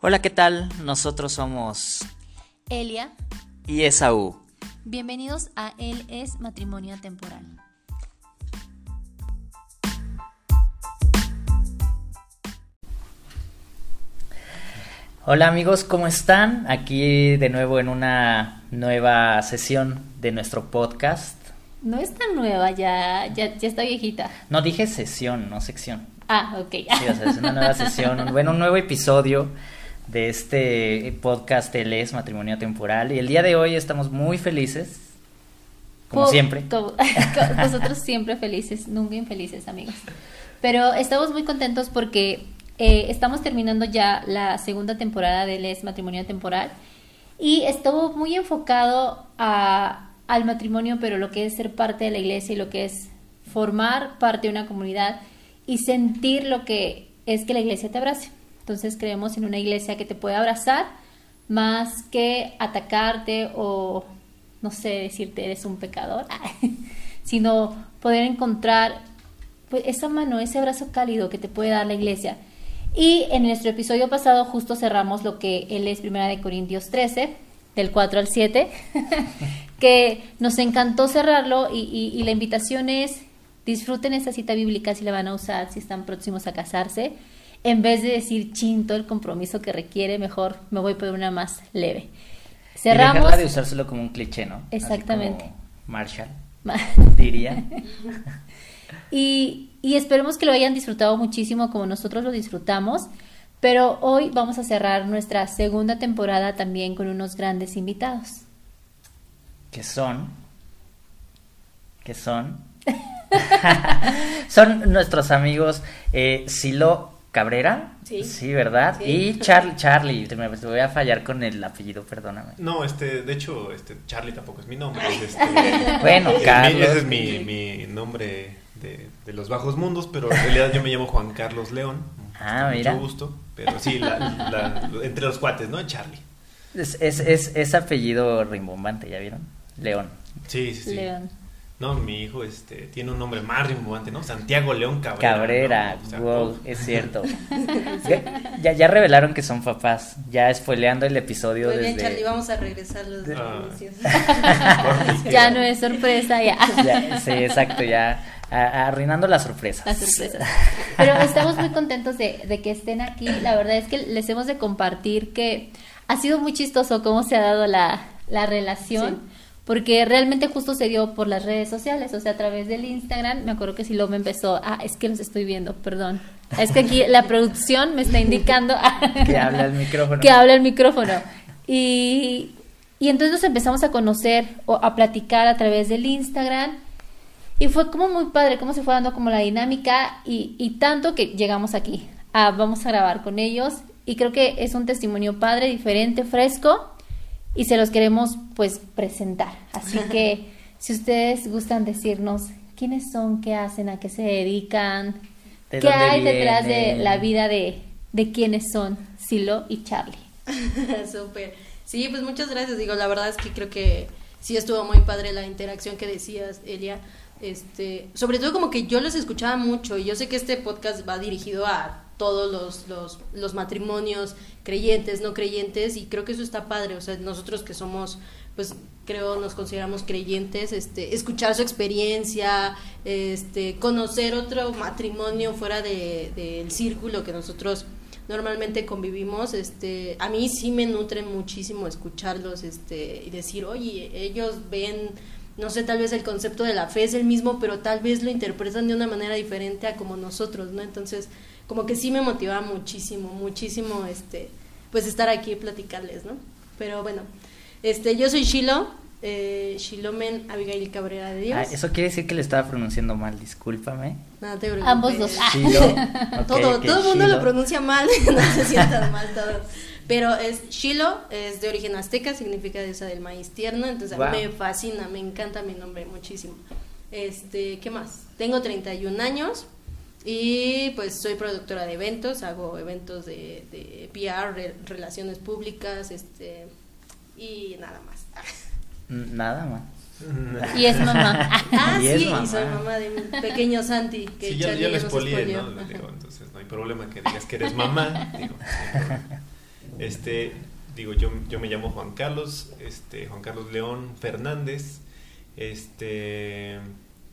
Hola, ¿qué tal? Nosotros somos Elia. y Esaú. Bienvenidos a Él es Matrimonio Temporal. Hola amigos, ¿cómo están? Aquí de nuevo en una nueva sesión de nuestro podcast. No es tan nueva, ya, ya, ya está viejita. No dije sesión, no sección. Ah, ok. Sí, o sea, es una nueva sesión, un, bueno, un nuevo episodio de este podcast es Matrimonio Temporal. Y el día de hoy estamos muy felices, como siempre. nosotros siempre felices, nunca infelices, amigos. Pero estamos muy contentos porque eh, estamos terminando ya la segunda temporada de Les Matrimonio Temporal y estuvo muy enfocado a- al matrimonio, pero lo que es ser parte de la iglesia y lo que es formar parte de una comunidad y sentir lo que es que la iglesia te abrace. Entonces creemos en una iglesia que te puede abrazar más que atacarte o, no sé, decirte eres un pecador, sino poder encontrar pues, esa mano, ese abrazo cálido que te puede dar la iglesia. Y en nuestro episodio pasado justo cerramos lo que él es Primera de Corintios 13, del 4 al 7, que nos encantó cerrarlo y, la invitación es disfruten esta cita bíblica si la van a usar, si están próximos a casarse, en vez de decir chinto el compromiso que requiere, mejor me voy por una más leve. Y Cerramos. dejarla de usárselo como un cliché, ¿no? Así Exactamente. como Marshall Ma- diría. Y, y esperemos que lo hayan disfrutado muchísimo como nosotros lo disfrutamos. Pero hoy vamos a cerrar nuestra segunda temporada también con unos grandes invitados. que son que son son nuestros amigos eh, Silo Cabrera Sí. verdad Sí. y Charlie Charlie te, me- te voy a fallar con el apellido perdóname No, este, de hecho, este, Charlie tampoco es mi nombre. es este, Bueno, eh, mi- Carlos. Ese es mi, mi nombre de, de los bajos mundos, pero en realidad yo me llamo Juan Carlos León. Ah, mira. Mucho gusto. Pero sí, la- la- entre los cuates, ¿no? Charlie. es, es, es, es apellido rimbombante ya vieron León Sí, sí, sí. León. No, mi hijo este, tiene un nombre más rimbombante, ¿no? Santiago León Cabrera. Cabrera ¿no? O sea, wow es cierto ya, ya revelaron que son papás ya spoileando el episodio Muy bien, desde Charlie, vamos a regresar los Ah. Corte y Ya no es sorpresa, ya. Ya, sí exacto ya arruinando las sorpresas Las sorpresas. Pero estamos muy contentos de, de que estén aquí. La verdad es que les hemos de compartir que ha sido muy chistoso cómo se ha dado la, la relación. Porque realmente justo se dio por las redes sociales, o sea, a través del Instagram. Me acuerdo que si lo me empezó, ah, es que los estoy viendo, perdón. Es que aquí la producción me está indicando que habla el micrófono que habla el micrófono. Y, y entonces nos empezamos a conocer o a platicar a través del Instagram. Y fue como muy padre, cómo se fue dando como la dinámica y, y tanto que llegamos aquí. a vamos a grabar con ellos. Y creo que es un testimonio padre, diferente, fresco. Y se los queremos pues presentar. Así que si ustedes gustan decirnos quiénes son, qué hacen, a qué se dedican, ¿De qué hay detrás de la vida de, de quiénes son Silo y Charlie. Súper. Sí, pues muchas gracias. Digo, la verdad es que creo que sí estuvo muy padre la interacción que decías, Elia. Este, sobre todo como que yo los escuchaba mucho y yo sé que este podcast va dirigido a todos los, los, los matrimonios creyentes, no creyentes y creo que eso está padre, o sea, nosotros que somos, pues creo nos consideramos creyentes, este, escuchar su experiencia, este, conocer otro matrimonio fuera de- del círculo que nosotros normalmente convivimos, este, a mí sí me nutre muchísimo escucharlos, este, y decir, oye, ellos ven, no sé, tal vez el concepto de la fe es el mismo, pero tal vez lo interpretan de una manera diferente a como nosotros, ¿no? Entonces, como que sí me motivaba muchísimo, muchísimo, este, pues estar aquí y platicarles, ¿no? Pero bueno, este, yo soy Shilo, eh, Shilomen Abigail Cabrera de Dios. Ah, eso quiere decir que le estaba pronunciando mal discúlpame No te preocupes. Ambos dos. Ah. Chilo ok, todo, todo el mundo lo pronuncia mal, no se sientan mal todos. Pero es Shilo, es de origen azteca, significa diosa del maíz tierno, entonces a mí Wow. me fascina, me encanta mi nombre muchísimo. Este, ¿qué más? Tengo 31 años y pues soy productora de eventos, hago eventos de, de PR, re- relaciones públicas, este y nada más. Nada más. Y es mamá. Ah, Y sí, es y mamá. soy mamá de mi pequeño Santi, que Sí, ya, ya expolié, expolió. ¿no? Digo, entonces no hay problema que digas que eres mamá. Digo. Este, digo, yo, yo me llamo Juan Carlos, este, Juan Carlos León Fernández. Este,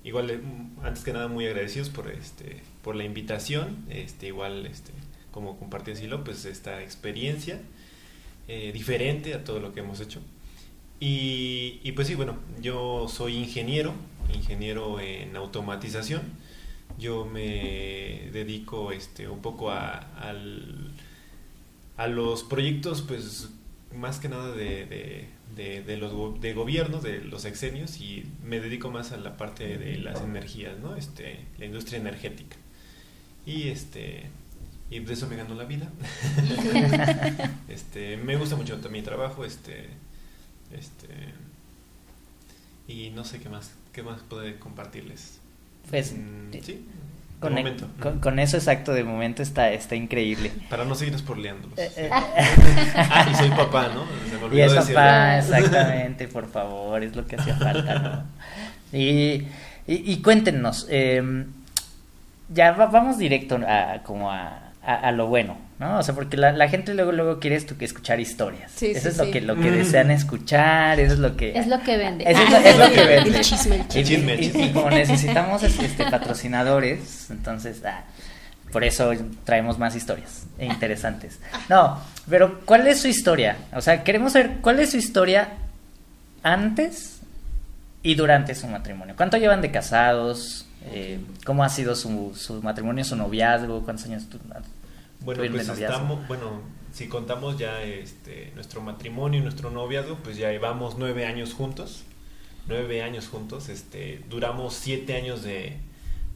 igual, eh, antes que nada, muy agradecidos por, este, por la invitación. Este, igual, este, como compartió Silo, pues esta experiencia eh, diferente a todo lo que hemos hecho. Y, y, pues sí, bueno, yo soy ingeniero, ingeniero en automatización. Yo me dedico este, un poco a, al, a los proyectos, pues más que nada de, de, de, los de gobierno, de los exenios, y me dedico más a la parte de las energías, ¿no? Este, la industria energética. Y este y de eso me ganó la vida. este, me gusta mucho mi trabajo, este este y no sé qué más qué más puede compartirles. Pues Mm, sí. con, de e- momento. con- con eso exacto de momento está, está increíble. Para no seguir spoileándolos. Eh, eh, Ah, y soy papá, ¿no? Se me y olvidó es decirlo. papá, exactamente, por favor, es lo que hacía falta, ¿no? Y, y, y cuéntenos, eh, ya va- vamos directo a, como a, a, a lo bueno, ¿no? O sea, porque la, la gente luego luego quiere escuchar historias. Sí, eso sí, es lo sí. que, lo que Mm. desean escuchar, eso es lo que... Es lo que vende. Eso es lo, es lo que vende. El chisme, el chisme. Y, El chisme. y como necesitamos este, patrocinadores, entonces, ah, por eso traemos más historias e interesantes. No, pero ¿cuál es su historia? O sea, queremos saber cuál es su historia antes y durante su matrimonio. ¿Cuánto llevan de casados? Eh, ¿Cómo ha sido su, su matrimonio, su noviazgo? ¿Cuántos años tu- Bueno, pues noviazgo? estamos, bueno, si contamos ya este nuestro matrimonio y nuestro noviazgo, pues ya llevamos nueve años juntos, nueve años juntos, este, duramos siete años de,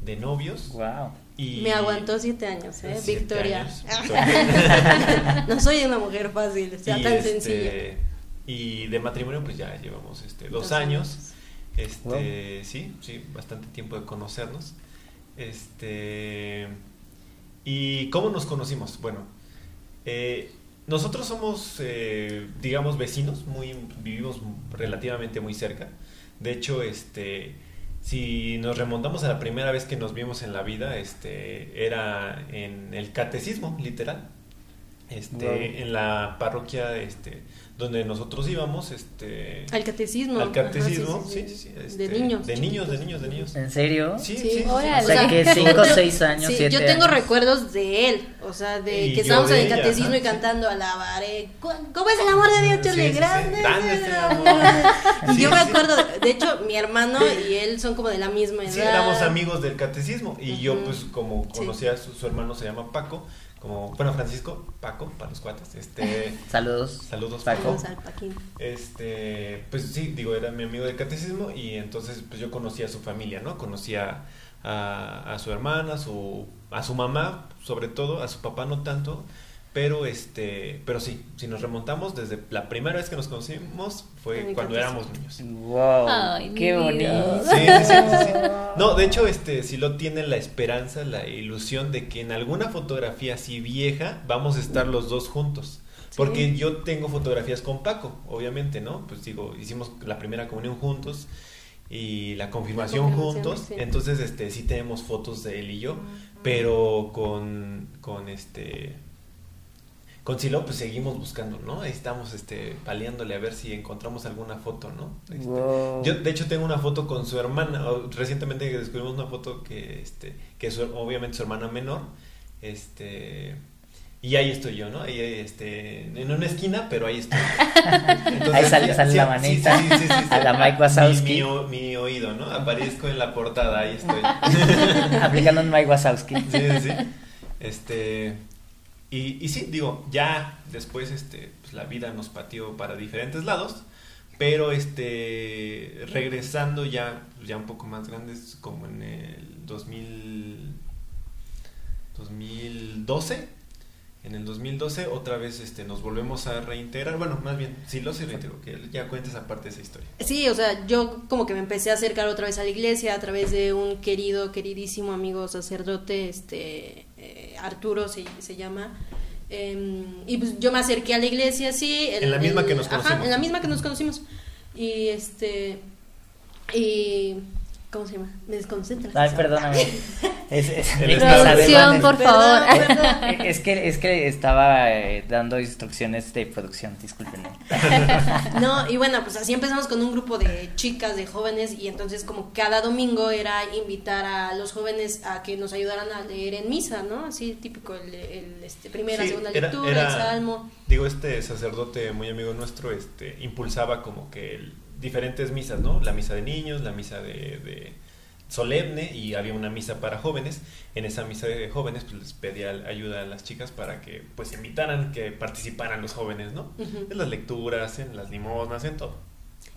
de novios Wow. y Me aguantó siete años, ¿eh? Siete Victoria. años, Victoria. no soy una mujer fácil, sea Y, tan este, sencilla. Y de matrimonio, pues ya llevamos este, dos, Dos años. años. Este, sí, sí, bastante tiempo de conocernos. Este, ¿y cómo nos conocimos? Bueno, eh, nosotros somos, eh, digamos, vecinos, muy, vivimos relativamente muy cerca. De hecho, este, si nos remontamos a la primera vez que nos vimos en la vida, este, era en el catecismo, literal. Este, Wow. en la parroquia, este, donde nosotros íbamos, este, Al catecismo. al Ajá, catecismo, sí, sí, sí, sí, sí. este, De niños. de niños, de niños, de niños. ¿En serio? Sí, Sí, sí, sí, sí. órale. O sea, que cinco, yo- seis años, sí, siete Yo tengo años. recuerdos de él, o sea, de Y que estábamos de en el catecismo y sí. cantando alabaré. ¿Cómo es el amor de Dios, Chole? sí, sí. Grande. Y Sí, yo me acuerdo, de hecho, mi hermano y él son como de la misma edad. Sí, éramos amigos del catecismo y yo pues como Sí. conocía a su, su hermano se llama Paco, como bueno Francisco, Paco para los cuates, este Saludos. saludos Paco. Saludos al Paquín. Este, pues sí, digo, era mi amigo del catecismo y entonces pues yo conocía a su familia, ¿no? Conocía a, a su hermana, a su, a su mamá, sobre todo, a su papá no tanto, pero este, pero sí, si nos remontamos desde la primera vez que nos conocimos fue cuando éramos niños. Wow, Ay, qué bonito. Sí, sí, sí, sí, sí. No, de hecho, este, si lo tiene la esperanza, la ilusión de que en alguna fotografía así vieja vamos a estar los dos juntos. Porque yo tengo fotografías con Paco, obviamente, ¿no? Pues digo, hicimos la primera comunión juntos y la confirmación, La confirmación, juntos. sí. Entonces, este, sí tenemos fotos de él y yo, pero con, con este, con Silo, pues seguimos buscando, ¿no? Ahí estamos, este, paleándole a ver si encontramos alguna foto, ¿no? Este, Wow. yo, de hecho, tengo una foto con su hermana. Recientemente descubrimos una foto que, este, que es su- obviamente su hermana menor. Este, y ahí estoy yo, ¿no? Ahí, este, en una esquina, pero ahí estoy. Entonces, Ahí sale- sale la manita sí, sí, sí, sí, sí. a la Mike Wazowski. Mi, mi oído, ¿no? Aparezco en la portada, ahí estoy. Aplicando un Mike Wazowski. Sí, sí, sí. Este, y, y sí, digo, ya después este, pues, la vida nos pateó para diferentes lados, pero este, regresando ya, ya un poco más grandes, como en el 2000, 2012, en el 2012 otra vez este, nos volvemos a reintegrar, bueno, más bien, sí lo se reintegró, que ya cuentes aparte de esa historia. Sí, o sea, yo como que me empecé a acercar otra vez a la iglesia a través de un querido, queridísimo amigo sacerdote, este, eh, Arturo se, se llama. Em, y pues yo me acerqué a la iglesia, sí. el- En la misma el- que nos ajá, conocimos. en la misma que nos conocimos. Y este. Y. ¿Cómo se llama? Me desconcentras. Ay, perdóname. Es, es- Producción, por favor. Es que, es que estaba eh, dando instrucciones de producción, discúlpenme. No, y bueno, pues así empezamos con un grupo de chicas, de jóvenes, y entonces como cada domingo era invitar a los jóvenes a que nos ayudaran a leer en misa, ¿no? Así típico, el, el, este, primera, Sí, segunda era- lectura, era- el salmo. Digo, este sacerdote muy amigo nuestro este, impulsaba como que el- diferentes misas, ¿no? La misa de niños, la misa de, de solemne y había una misa para jóvenes. En esa misa de jóvenes pues les pedía ayuda a las chicas para que pues invitaran, que participaran los jóvenes, ¿no? En las lecturas, en las limosnas, en todo.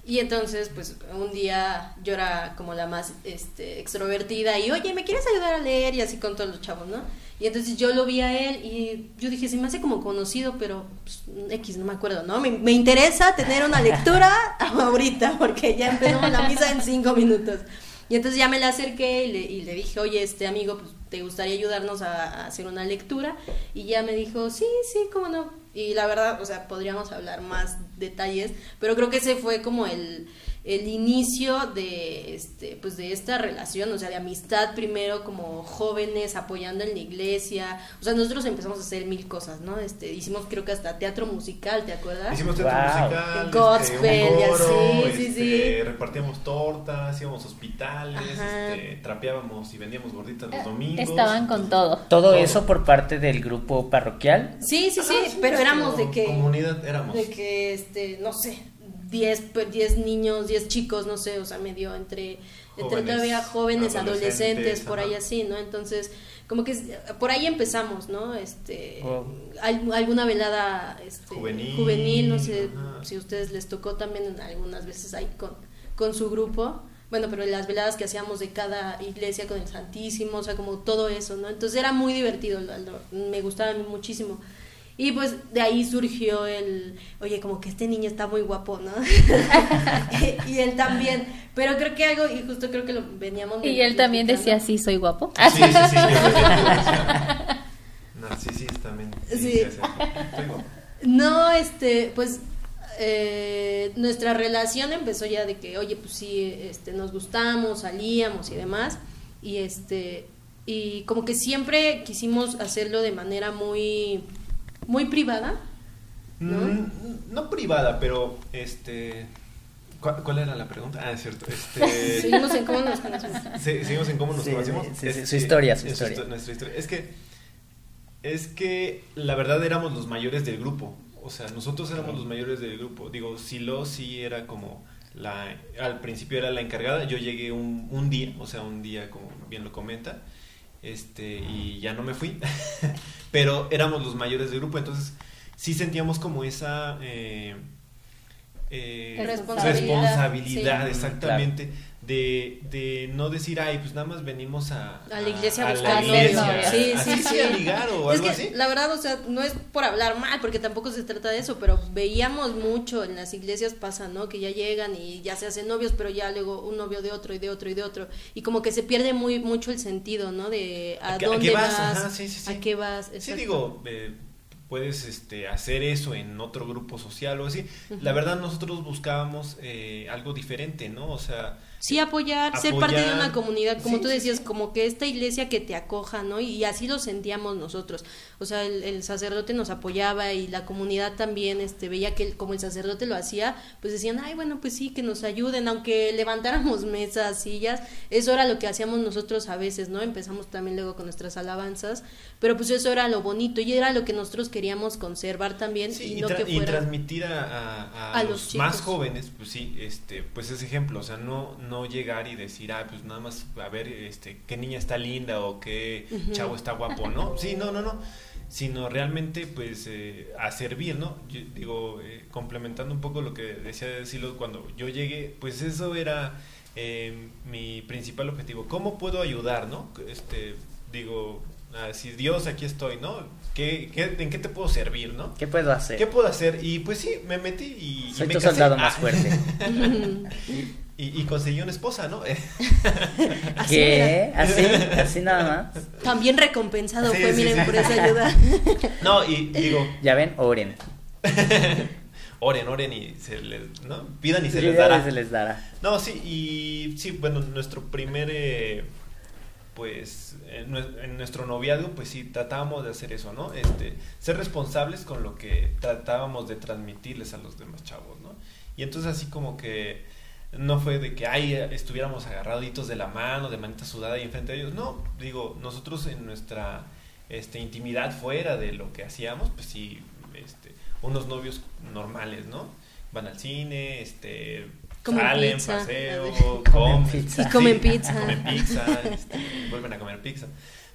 Y entonces, pues un día yo era como la más este, extrovertida y, oye, ¿me quieres ayudar a leer? Y así con todos los chavos, ¿no? Y entonces yo lo vi a él y yo dije, se me hace como conocido, pero pues, X, no me acuerdo, ¿no? Me, me interesa tener una lectura ahorita porque ya empezamos la misa en cinco minutos. Y entonces ya me le acerqué y le, y le dije, oye, este amigo, pues, ¿te gustaría ayudarnos a, a hacer una lectura? Y ya me dijo, sí, sí, cómo no. Y la verdad, o sea, podríamos hablar más detalles, pero creo que ese fue como el, el inicio de, este, pues de esta relación, o sea, de amistad primero como jóvenes apoyando en la iglesia. O sea, nosotros empezamos a hacer mil cosas, ¿no? Este, hicimos creo que hasta teatro musical, ¿te acuerdas? Hicimos teatro Wow. musical, Gospel, este, un y así, sí, este, sí. repartíamos tortas, íbamos a hospitales, este, trapeábamos y vendíamos gorditas los Eh, domingos. Estaban con todo. Todo Todo. eso por parte del grupo parroquial. Sí, sí, sí, Ajá, sí, pero éramos de como que... Comunidad éramos. De que, este, no sé, 10, pe- 10 niños, 10 chicos, no sé, o sea, medio entre, entre Jóvenes, todavía jóvenes, adolescentes, adolescentes, por ajá. ahí así, ¿no? Entonces, como que es- por ahí empezamos, ¿no? Este, al- alguna velada este, Juvenil, juvenil, no sé ajá. si a ustedes les tocó también en algunas veces ahí con, con su grupo. Bueno, pero las veladas que hacíamos de cada iglesia con el Santísimo, o sea, como todo eso, ¿no? Entonces era muy divertido, me gustaba a mí muchísimo. Y pues de ahí surgió el, oye, como que este niño está muy guapo, ¿no? y, y él también. Pero creo que algo, y justo creo que lo veníamos. Y él también decía, sí, soy guapo. Sí, sí, sí. Narcisista también. Sí. sí, sí. Estoy guapo. No, este, pues eh, nuestra relación empezó ya de que, oye, pues sí, este, nos gustamos, salíamos y demás. Y este, y como que siempre quisimos hacerlo de manera muy, muy privada. ¿No? Mm, no privada, pero este. ¿Cuál, cuál era la pregunta? Ah, es cierto. Este, Seguimos en cómo nos conocemos. Sí, seguimos en cómo nos Sí, conocemos. sí, sí, Este, su historia, su es historia. histo- nuestra historia. Es que, es que la verdad éramos los mayores del grupo. O sea, nosotros éramos los mayores del grupo. Digo, Silo sí era como la, al principio era la encargada. Yo llegué un, un día, o sea, un día como bien lo comenta, este, y ya no me fui. Pero éramos los mayores del grupo, entonces sí sentíamos como esa eh, eh, Responsabilidad, responsabilidad, sí. exactamente, de, de no decir, ay, pues nada más venimos a, A la iglesia a a buscar novios. Sí, sí, sí, sí. a ligar o Es algo que así. la verdad, o sea, no es por hablar mal, porque tampoco se trata de eso, pero veíamos mucho en las iglesias pasa, ¿no? Que ya llegan y ya se hacen novios, pero ya luego un novio de otro y de otro y de otro. Y como que se pierde muy mucho el sentido, ¿no? De a, ¿A dónde qué vas? vas, Ajá, sí, sí, sí. a qué vas. Sí, digo, eh, puedes este, hacer eso en otro grupo social o así. La verdad, nosotros buscábamos eh, algo diferente, ¿no? O sea, Sí, apoyar, ser parte de una comunidad, como Sí, tú decías, sí. como que esta iglesia que te acoja, ¿no? Y así lo sentíamos nosotros. O sea, el, el sacerdote nos apoyaba y la comunidad también este, veía que el- como el sacerdote lo hacía, pues decían, ay, bueno, pues sí, que nos ayuden, aunque levantáramos mesas, sillas, eso era lo que hacíamos nosotros a veces, ¿no? Empezamos también luego con nuestras alabanzas, pero pues eso era lo bonito y era lo que nosotros queríamos conservar también Sí, y y, no tra- que y fuera... transmitir a, a- a A los, los más jóvenes, pues sí, este, pues ese ejemplo, o sea, no, no llegar y decir, ah, pues nada más a ver, este, qué niña está linda o qué chavo está guapo, ¿no? Sí, no, no, no, sino realmente, pues, eh, a servir, ¿no? Yo digo, eh, complementando un poco lo que decía Silo, cuando yo llegué, pues eso era eh, mi principal objetivo, ¿cómo puedo ayudar, no? Este, digo, ah, si Dios, aquí estoy, ¿no? ¿Qué, qué, ¿En qué te puedo servir, no? ¿Qué puedo hacer? ¿Qué puedo hacer? Y pues sí, me metí y, y Soy me tu casé. soldado Ah, más fuerte. Y, y conseguí una esposa, ¿no? Así ¿Qué? ¿Así? ¿Así nada más? También recompensado Sí, fue, sí, miren, sí. por esa ayuda. No, y digo, Ya ven, oren. oren, oren y se les, ¿no? Pidan y se les dará. se les dará. No, sí, y sí, bueno, nuestro primer, eh, pues en, en nuestro noviazgo pues sí tratábamos de hacer eso, ¿no? Este, ser responsables con lo que tratábamos de transmitirles a los demás chavos, ¿no? Y entonces así como que no fue de que ay estuviéramos agarraditos de la mano, de manita sudada y enfrente de ellos, no, digo, nosotros en nuestra este intimidad fuera de lo que hacíamos, pues sí, este, unos novios normales, ¿no? Van al cine, este Comen salen, pizza. paseo, Comen comen, pizza. Y comen pizza. comen pizza, este, vuelven a comer pizza.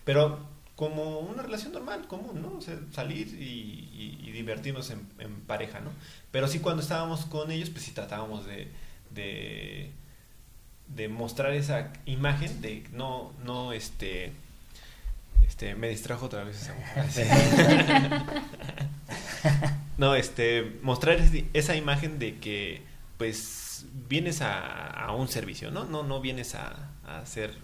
Pero como una relación normal, común, ¿no? O sea, salir y, y- y divertirnos en, en pareja, ¿no? Pero sí cuando estábamos con ellos, pues sí tratábamos de, de, de mostrar esa imagen de no, no, este, este, me distrajo otra vez esa mujer. No, este, mostrar esa imagen de que, pues, vienes a, a un servicio, ¿no? No, no vienes a, a hacer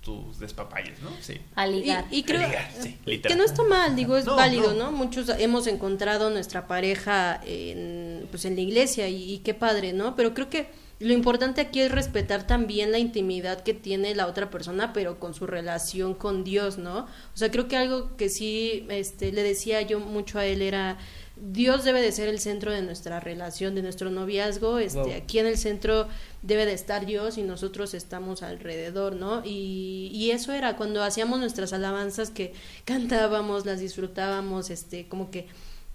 tus despapalles, ¿no? Sí. A ligar. Y, y creo Ligar, sí, que no está mal, digo, es No, válido, no. ¿no? Muchos hemos encontrado nuestra pareja en, pues en la iglesia y, y qué padre, ¿no? Pero creo que lo importante aquí es respetar también la intimidad que tiene la otra persona, pero con su relación con Dios, ¿no? O sea, creo que algo que sí este, le decía yo mucho a él era... Dios debe de ser el centro de nuestra relación, de nuestro noviazgo. Este, Wow. Aquí en el centro debe de estar Dios y nosotros estamos alrededor, ¿no? Y, y eso era cuando hacíamos nuestras alabanzas que cantábamos, las disfrutábamos, este, como que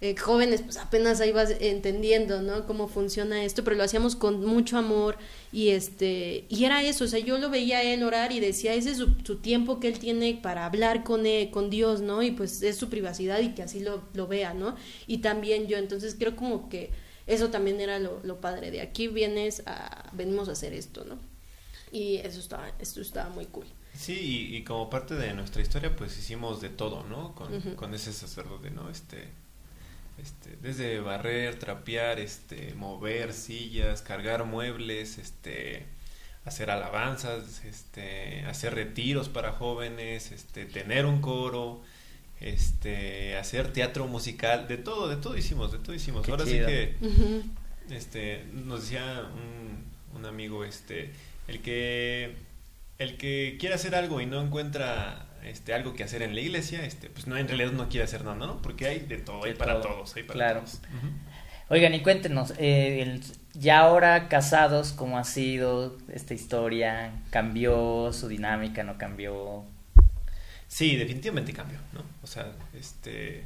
eh, jóvenes, pues apenas ahí vas entendiendo, ¿no? Cómo funciona esto, pero lo hacíamos con mucho amor y este, y era eso, o sea, yo lo veía a él orar y decía, ese es su, su tiempo que él tiene para hablar con, él, con Dios, ¿no? Y pues es su privacidad y que así lo, lo vea, ¿no? Y también yo, entonces creo como que eso también era lo, lo padre, de aquí vienes a, venimos a hacer esto, ¿no? Y eso estaba, esto estaba muy cool. Sí, y, y como parte de nuestra historia, pues hicimos de todo, ¿no? Con, con ese sacerdote, ¿no? Este, este, desde barrer, trapear, este, mover sillas, cargar muebles, este, hacer alabanzas, este, hacer retiros para jóvenes, este, tener un coro, este, hacer teatro musical, de todo, de todo hicimos, de todo hicimos. Qué Ahora chido. sí que este nos decía un, un amigo este el que el que quiere hacer algo y no encuentra este algo que hacer en la iglesia este pues no en realidad no quiere hacer nada no porque hay de todo hay De para todo, todos hay para claro. todos. Oigan, y cuéntenos, eh, el- ya ahora casados, ¿cómo ha sido esta historia? ¿Cambió su dinámica? ¿No cambió? sí definitivamente cambió no o sea este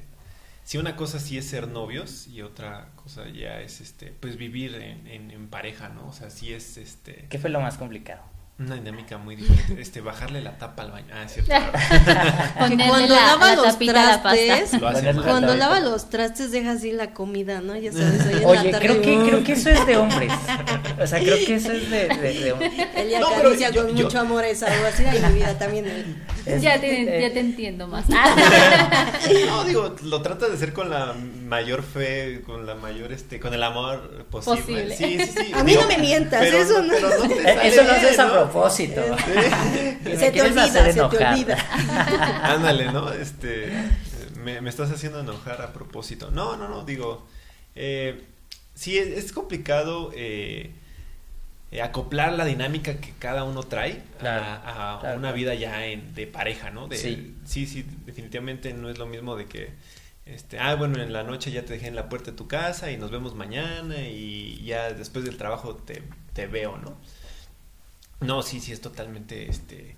si una cosa sí es ser novios y otra cosa ya es este pues vivir en, en, en pareja no o sea sí es este ¿Qué fue lo más complicado? Una dinámica muy diferente este bajarle la tapa al baño ah es cierto Ponerle cuando la, lava la los la pasta. trastes, Lo cuando lava los trastes deja así la comida, ¿no? Ya sabes, ahí en la Oye, tarde, creo que, creo que eso es de hombres. O sea, creo que eso es de... de- de hombres. Ella No, pero acaricia yo- con yo- mucho amor esa agua, así de mi vida también. él. Es- Ya te, eh, ya te entiendo más. No, digo, lo trata de hacer con la mayor fe, con la mayor, este, con el amor posible. Posible. Sí, sí, sí. A mí Digo, no me mientas, pero eso no. pero te eh, sale Eso no es ¿no? Propósito. Sí. Me Se te olvida, se te olvida. Ándale, ¿no? Este, me, me estás haciendo enojar a propósito. No, no, no, digo, eh, sí, es, es complicado eh, eh, acoplar la dinámica que cada uno trae Claro, a, a claro, una vida ya en- de pareja, ¿no? De, Sí. sí, sí, definitivamente no es lo mismo de que, este, ah, bueno, en la noche ya te dejé en la puerta de tu casa y nos vemos mañana y ya después del trabajo te, te veo, ¿no? No, sí, sí, es totalmente, este,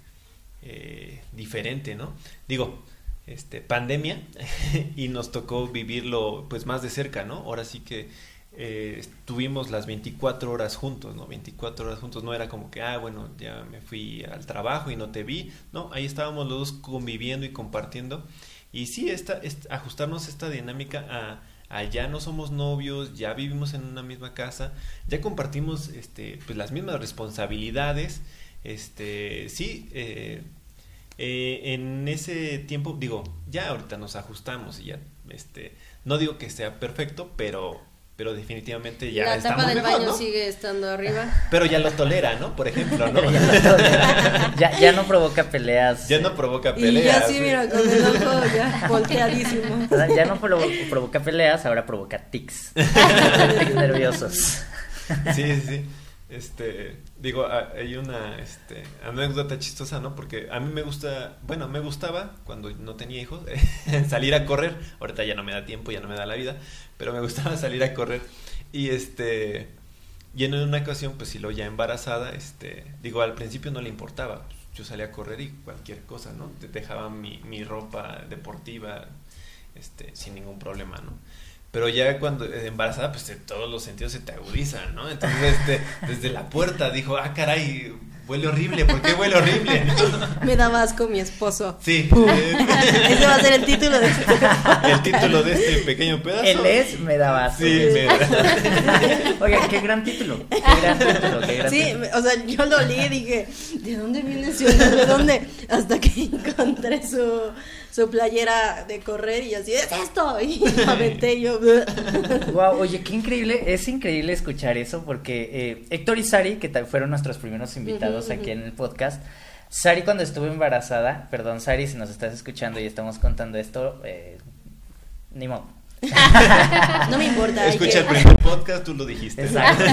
eh, diferente, ¿no? Digo, este, pandemia y nos tocó vivirlo pues más de cerca, ¿no? Ahora sí que eh, estuvimos las 24 horas juntos, ¿no? 24 horas juntos, no era como que, ah, bueno, ya me fui al trabajo y no te vi, no, ahí estábamos los dos conviviendo y compartiendo y sí, esta, est- ajustarnos esta dinámica a, a ya no somos novios, ya vivimos en una misma casa, ya compartimos este, pues las mismas responsabilidades, este, sí, eh, eh, en ese tiempo, digo, ya ahorita nos ajustamos y ya, este, no digo que sea perfecto, pero, pero definitivamente ya la tapa del mejor, baño ¿no? sigue estando arriba. Pero ya lo tolera, ¿no? Por ejemplo, ¿no? ya, ya, ya no provoca peleas. ya no provoca Y peleas. ya sí, sí. mira, con el ojo ya volteadísimo. O sea, ya no provo- provoca peleas, ahora provoca tics. tics nerviosos. Sí, sí, sí. Este, digo, a- hay una este, anécdota chistosa, ¿no? Porque a mí me gusta, bueno, me gustaba cuando no tenía hijos, salir a correr. Ahorita ya no me da tiempo, ya no me da la vida, pero me gustaba salir a correr. Y este, y en una ocasión, pues, si lo ya embarazada, este, digo, al principio no le importaba. Yo salía a correr y cualquier cosa, ¿no? Dejaba mi, mi ropa deportiva, este, sin ningún problema, ¿no? Pero ya cuando eh, embarazada, pues eh, todos los sentidos se te agudizan, ¿no? Entonces, este, desde la puerta dijo, ah, caray, huele horrible, ¿por qué huele horrible? Me daba asco mi esposo. Sí, Ese va a ser el título de este. el título de este pequeño pedazo. Él es me daba asco. Sí, me Oiga, qué gran título. Qué gran título, qué gran Sí, título. o sea, yo lo leí y dije, ¿de dónde viene ese? ¿De dónde? Hasta que encontré su, su playera de correr y así, ¿es esto? Y aventé yo. Wow, oye, qué increíble, es increíble escuchar eso porque eh, Héctor y Sari, que fueron nuestros primeros invitados aquí en el podcast, Sari cuando estuvo embarazada, perdón Sari si nos estás escuchando y estamos contando esto, eh, ni modo. No me importa. Escucha que- el primer podcast, tú lo dijiste. Exacto.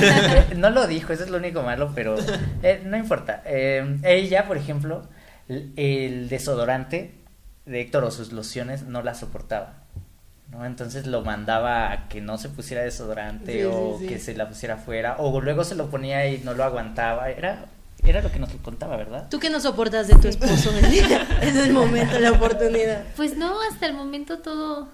No lo dijo, eso es lo único malo, pero eh, no importa. Eh, ella, por ejemplo, el, desodorante de Héctor o sus lociones no la soportaba. ¿no? Entonces lo mandaba a que no se pusiera desodorante Sí, o sí. que se la pusiera afuera o luego se lo ponía y no lo aguantaba. Era, era lo que nos contaba, ¿verdad? ¿Tú qué no soportas de tu esposo? es el momento, la oportunidad. Pues no, hasta el momento todo,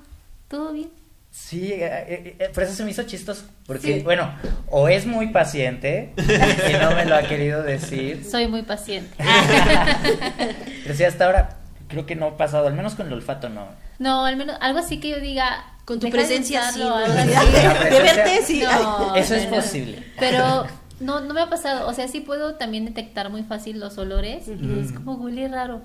todo bien. Sí, eh, eh, eh, por eso se me hizo chistoso. Porque, Sí. bueno, o es muy paciente y no me lo ha querido decir. Soy muy paciente. Pero sí, hasta ahora creo que no ha pasado, al menos con el olfato no. No, al menos algo así que yo diga. Con tu "Deja de presencia sí. usarlo", ¿no? algo así. La De presencia- verte sí. No, Eso es posible. Pero no, no me ha pasado. O sea, sí puedo también detectar muy fácil los olores. Y es como huele raro.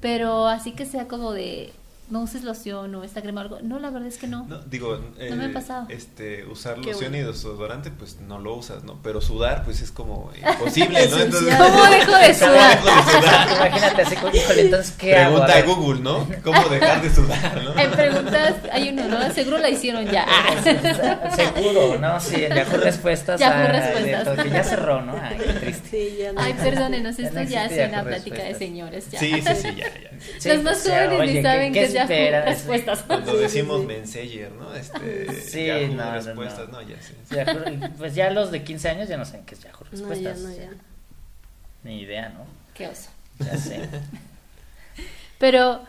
Pero así que sea como de no uses loción o esta crema o algo. No, la verdad es que no. No, digo, eh, No me ha pasado. este, usar Qué loción bueno. y desodorante, pues no lo usas, ¿no? Pero sudar, pues es como imposible, ¿no? Entonces. ¿Cómo dejo de ¿Cómo sudar? dejo de sudar? Imagínate así, híjole, entonces, ¿qué hago? Pregunta A a. Google, ¿no? ¿Cómo dejar de sudar, no? En preguntas hay uno, ¿no? Seguro la hicieron ya. Seguro, ¿no? Sí, Yahoo Respuestas. Yahoo Respuestas. que ya cerró, ¿no? Ay, qué triste. Sí, ya no. Ay, perdónenos, Ya no esto ya existe es una plática de señores. Ya. Sí, sí, sí, ya, ya. Sí, Los más jóvenes ni ¿qué- saben que Respuestas. Cuando Sí, sí, decimos sí. Messenger, ¿no? Este, Sí, Yahoo no, respuestas, no. no, ya sé. Yahoo- pues ya los de 15 años ya no saben qué es Yahoo No, ya, Respuestas. no, ya. Ni idea, ¿no? Qué oso. Ya sé. Pero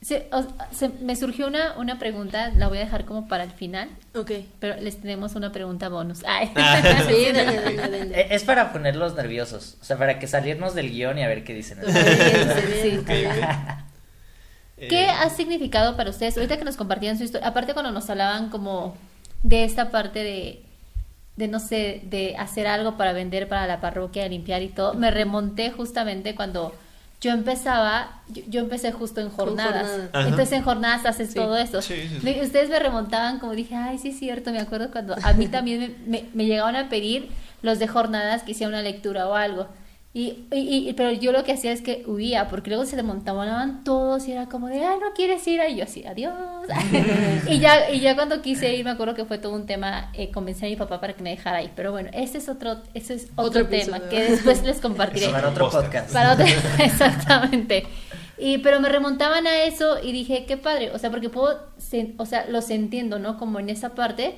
se- o- se- me surgió una, una pregunta, la voy a dejar como para el final, Ok. pero les tenemos una pregunta bonus. Ay. Ah. Sí, dale, dale, dale. Es para ponerlos nerviosos, o sea, para que salirnos del guion y a ver qué dicen. Está bien, Sí. está bien. ¿Qué Eh, ha significado para ustedes? Ahorita que nos compartían su historia, aparte cuando nos hablaban como de esta parte de, de no sé, de hacer algo para vender para la parroquia, de limpiar y todo, me remonté justamente cuando yo empezaba, yo, yo empecé justo en jornadas. Entonces en jornadas haces Sí. todo eso. Sí, sí, sí. Me- Ustedes me remontaban como dije, ay, sí es cierto, me acuerdo cuando a mí también me, me- me llegaban a pedir los de jornadas que hiciera una lectura o algo. Y, y- y- pero yo lo que hacía es que huía, porque luego se desmontaban todos y era como de, ay, no quieres ir, y yo así, adiós. y, ya, y ya cuando quise ir, me acuerdo que fue todo un tema, eh, convencí a mi papá para que me dejara ir. Pero bueno, ese es otro, ese es otro, Otro tema episodio. que después les compartiré. Eso para otro Podcast. Para exactamente. Y, pero me remontaban a eso y dije, qué padre, o sea, porque puedo, sen- o sea, los entiendo, ¿no? Como en esa parte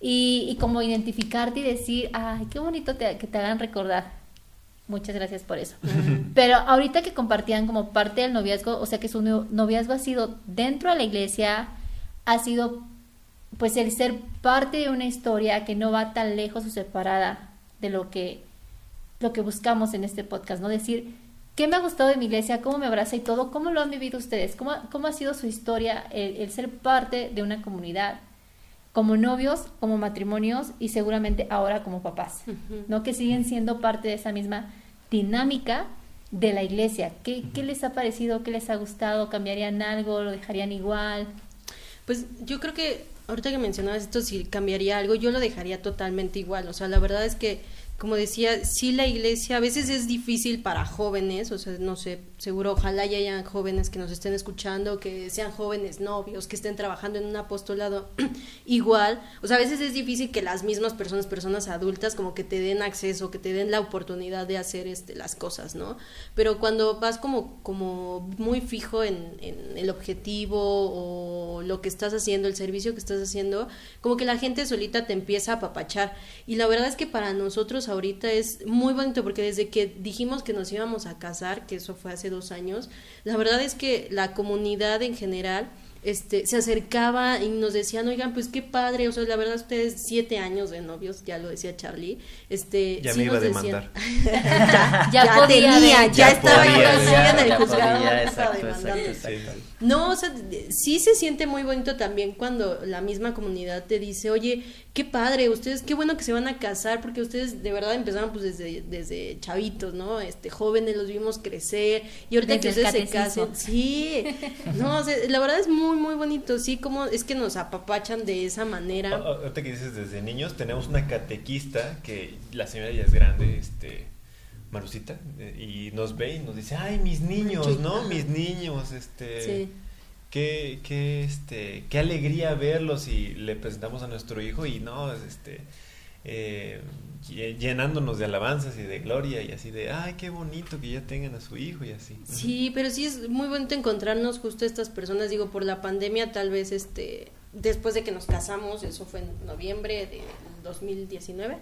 y, y como identificarte y decir, ay, qué bonito te- que te hagan recordar. Muchas gracias por eso. Pero ahorita que compartían como parte del noviazgo, o sea, que su no- noviazgo ha sido dentro de la iglesia, ha sido pues el ser parte de una historia que no va tan lejos o separada de lo que lo que buscamos en este podcast, ¿no? Decir, ¿qué me ha gustado de mi iglesia? ¿Cómo me abraza y todo? ¿Cómo lo han vivido ustedes? ¿Cómo, cómo ha sido su historia el, el ser parte de una comunidad? Como novios, como matrimonios y seguramente ahora como papás. ¿no? Que siguen siendo parte de esa misma dinámica de la iglesia. ¿Qué, qué les ha parecido? ¿Qué les ha gustado? ¿Cambiarían algo? ¿Lo dejarían igual? Pues yo creo que ahorita que mencionabas esto, si cambiaría algo, yo lo dejaría totalmente igual. O sea, la verdad es que como decía, sí la iglesia a veces es difícil para jóvenes, o sea, no sé, seguro ojalá ya hayan jóvenes que nos estén escuchando, que sean jóvenes novios, que estén trabajando en un apostolado igual, o sea, a veces es difícil que las mismas personas, personas adultas, como que te den acceso, que te den la oportunidad de hacer este, las cosas, ¿no? Pero cuando vas como, como muy fijo en, en el objetivo o lo que estás haciendo, el servicio que estás haciendo, como que la gente solita te empieza a apapachar. Y la verdad es que para nosotros ahorita es muy bonito porque desde que dijimos que nos íbamos a casar, que eso fue hace dos años, la verdad es que la comunidad en general este, se acercaba y nos decían, oigan, pues qué padre, o sea, la verdad ustedes siete años de novios, ya lo decía Charlie, este, Ya sí me iba a nos decían- demandar. ya, Ya ya podía tenía, ya, Ya estaba podía, en el ya juzgado podía, exacto, exacto, exacto. No, o sea, sí se siente muy bonito también cuando la misma comunidad te dice, oye, qué padre, ustedes, qué bueno que se van a casar, porque ustedes de verdad empezaron pues desde, desde chavitos, ¿no? Este, jóvenes, los vimos crecer, y ahorita que Desde ustedes se casen, sí, no, o sea, la verdad es muy, muy bonito, sí, como es que nos apapachan de esa manera. ah, Ahorita que dices desde niños, tenemos una catequista que la señora ya es grande, este, Marucita, eh, y nos ve y nos dice, ay, mis niños, ¿no? Mis niños, este, Sí. Qué, qué, este, qué alegría verlos y le presentamos a nuestro hijo y no, es, este, eh, lle- llenándonos de alabanzas y de gloria y así de, ay, qué bonito que ya tengan a su hijo y así. Sí, pero sí es muy bonito encontrarnos justo estas personas, digo, por la pandemia tal vez este después de que nos casamos, eso fue en noviembre de 2019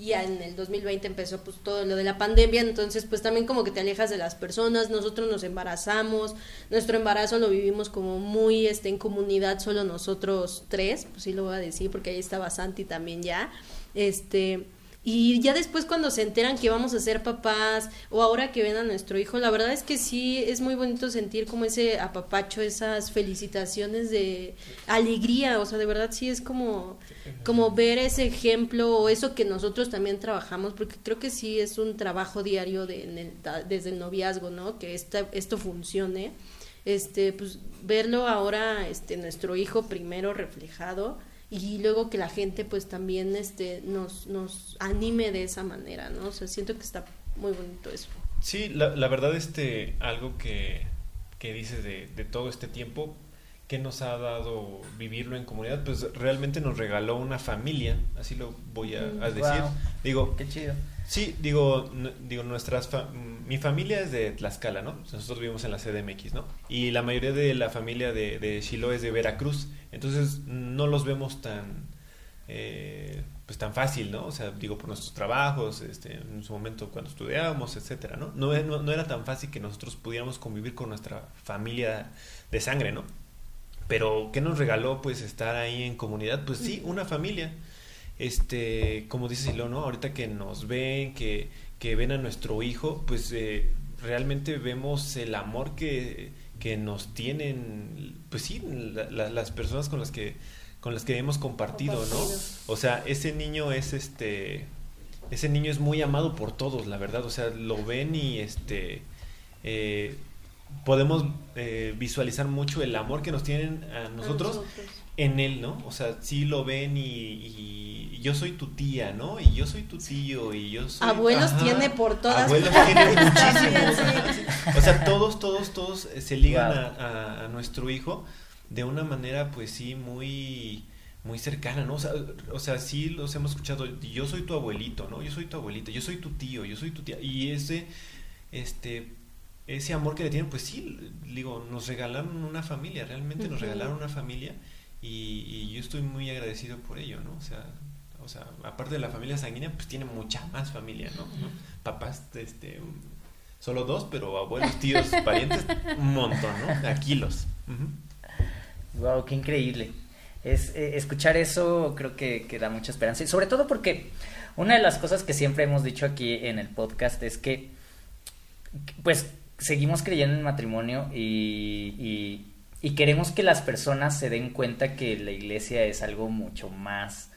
y en el 2020 empezó pues todo lo de la pandemia, entonces pues también como que te alejas de las personas, nosotros nos embarazamos, nuestro embarazo lo vivimos como muy este en comunidad, solo nosotros tres, pues sí lo voy a decir porque ahí estaba Santi también ya. Este, y ya después cuando se enteran que vamos a ser papás o ahora que ven a nuestro hijo, la verdad es que sí es muy bonito sentir como ese apapacho, esas felicitaciones de alegría, o sea, de verdad sí es como como ver ese ejemplo o eso que nosotros también trabajamos, porque creo que sí es un trabajo diario de, desde el noviazgo, ¿no? Que esto funcione. Este, pues verlo ahora, este, nuestro hijo primero reflejado y luego que la gente pues también este nos, nos anime de esa manera, ¿no? O sea, siento que está muy bonito eso. Sí, la, la verdad, este, algo que, que dices de, de todo este tiempo, que nos ha dado vivirlo en comunidad, pues realmente nos regaló una familia, así lo voy a, a Mm. decir. Wow. Digo, Qué chido. sí, digo, n- digo nuestras fa- mi familia es de Tlaxcala, ¿no? Nosotros vivimos en la CDMX, ¿no? Y la mayoría de la familia de, de es de Veracruz, entonces no los vemos tan, eh, pues tan fácil, ¿no? O sea, digo, por nuestros trabajos, este, en su momento cuando estudiábamos, etcétera, ¿no? No, no, no era tan fácil que nosotros pudiéramos convivir con nuestra familia de sangre, ¿no? Pero, ¿qué nos regaló, pues, estar ahí en comunidad? Pues sí, una familia. Este, como dice Silo, ¿no? Ahorita que nos ven, que, que ven a nuestro hijo, pues eh, realmente vemos el amor que, que nos tienen, pues sí, la- la- las personas con las que con las que hemos compartido, ¿no? O sea, ese niño es este ese niño es muy amado por todos, la verdad, o sea, lo ven y este eh, podemos eh, visualizar mucho el amor que nos tienen a nosotros en él, ¿no? O sea, sí lo ven y, y yo soy tu tía, ¿no? Y yo soy tu tío y yo soy... Abuelos tiene por todas Abuelos tiene muchísimos. Sí. O sea, todos, todos, todos eh, se ligan Wow. a, a- a nuestro hijo de una manera, pues sí, muy muy cercana, ¿no? O sea, o sea, sí los hemos escuchado, yo soy tu abuelito, ¿no? Yo soy tu abuelita, yo soy tu tío, yo soy tu tía. Y ese, este, ese amor que le tienen, pues sí, digo, nos regalaron una familia, realmente nos regalaron una familia y, y yo estoy muy agradecido por ello, ¿no? O sea, o sea, aparte de la familia sanguínea, pues tiene mucha más familia, ¿no? ¿No? Papás, este, solo dos, pero abuelos, tíos, parientes, un montón, ¿no? A kilos. Ujú. Wow, qué increíble. Es, eh, escuchar eso creo que, que da mucha esperanza. Y sobre todo porque una de las cosas que siempre hemos dicho aquí en el podcast es que, pues, seguimos creyendo en el matrimonio y, y, y queremos que las personas se den cuenta que la iglesia es algo mucho más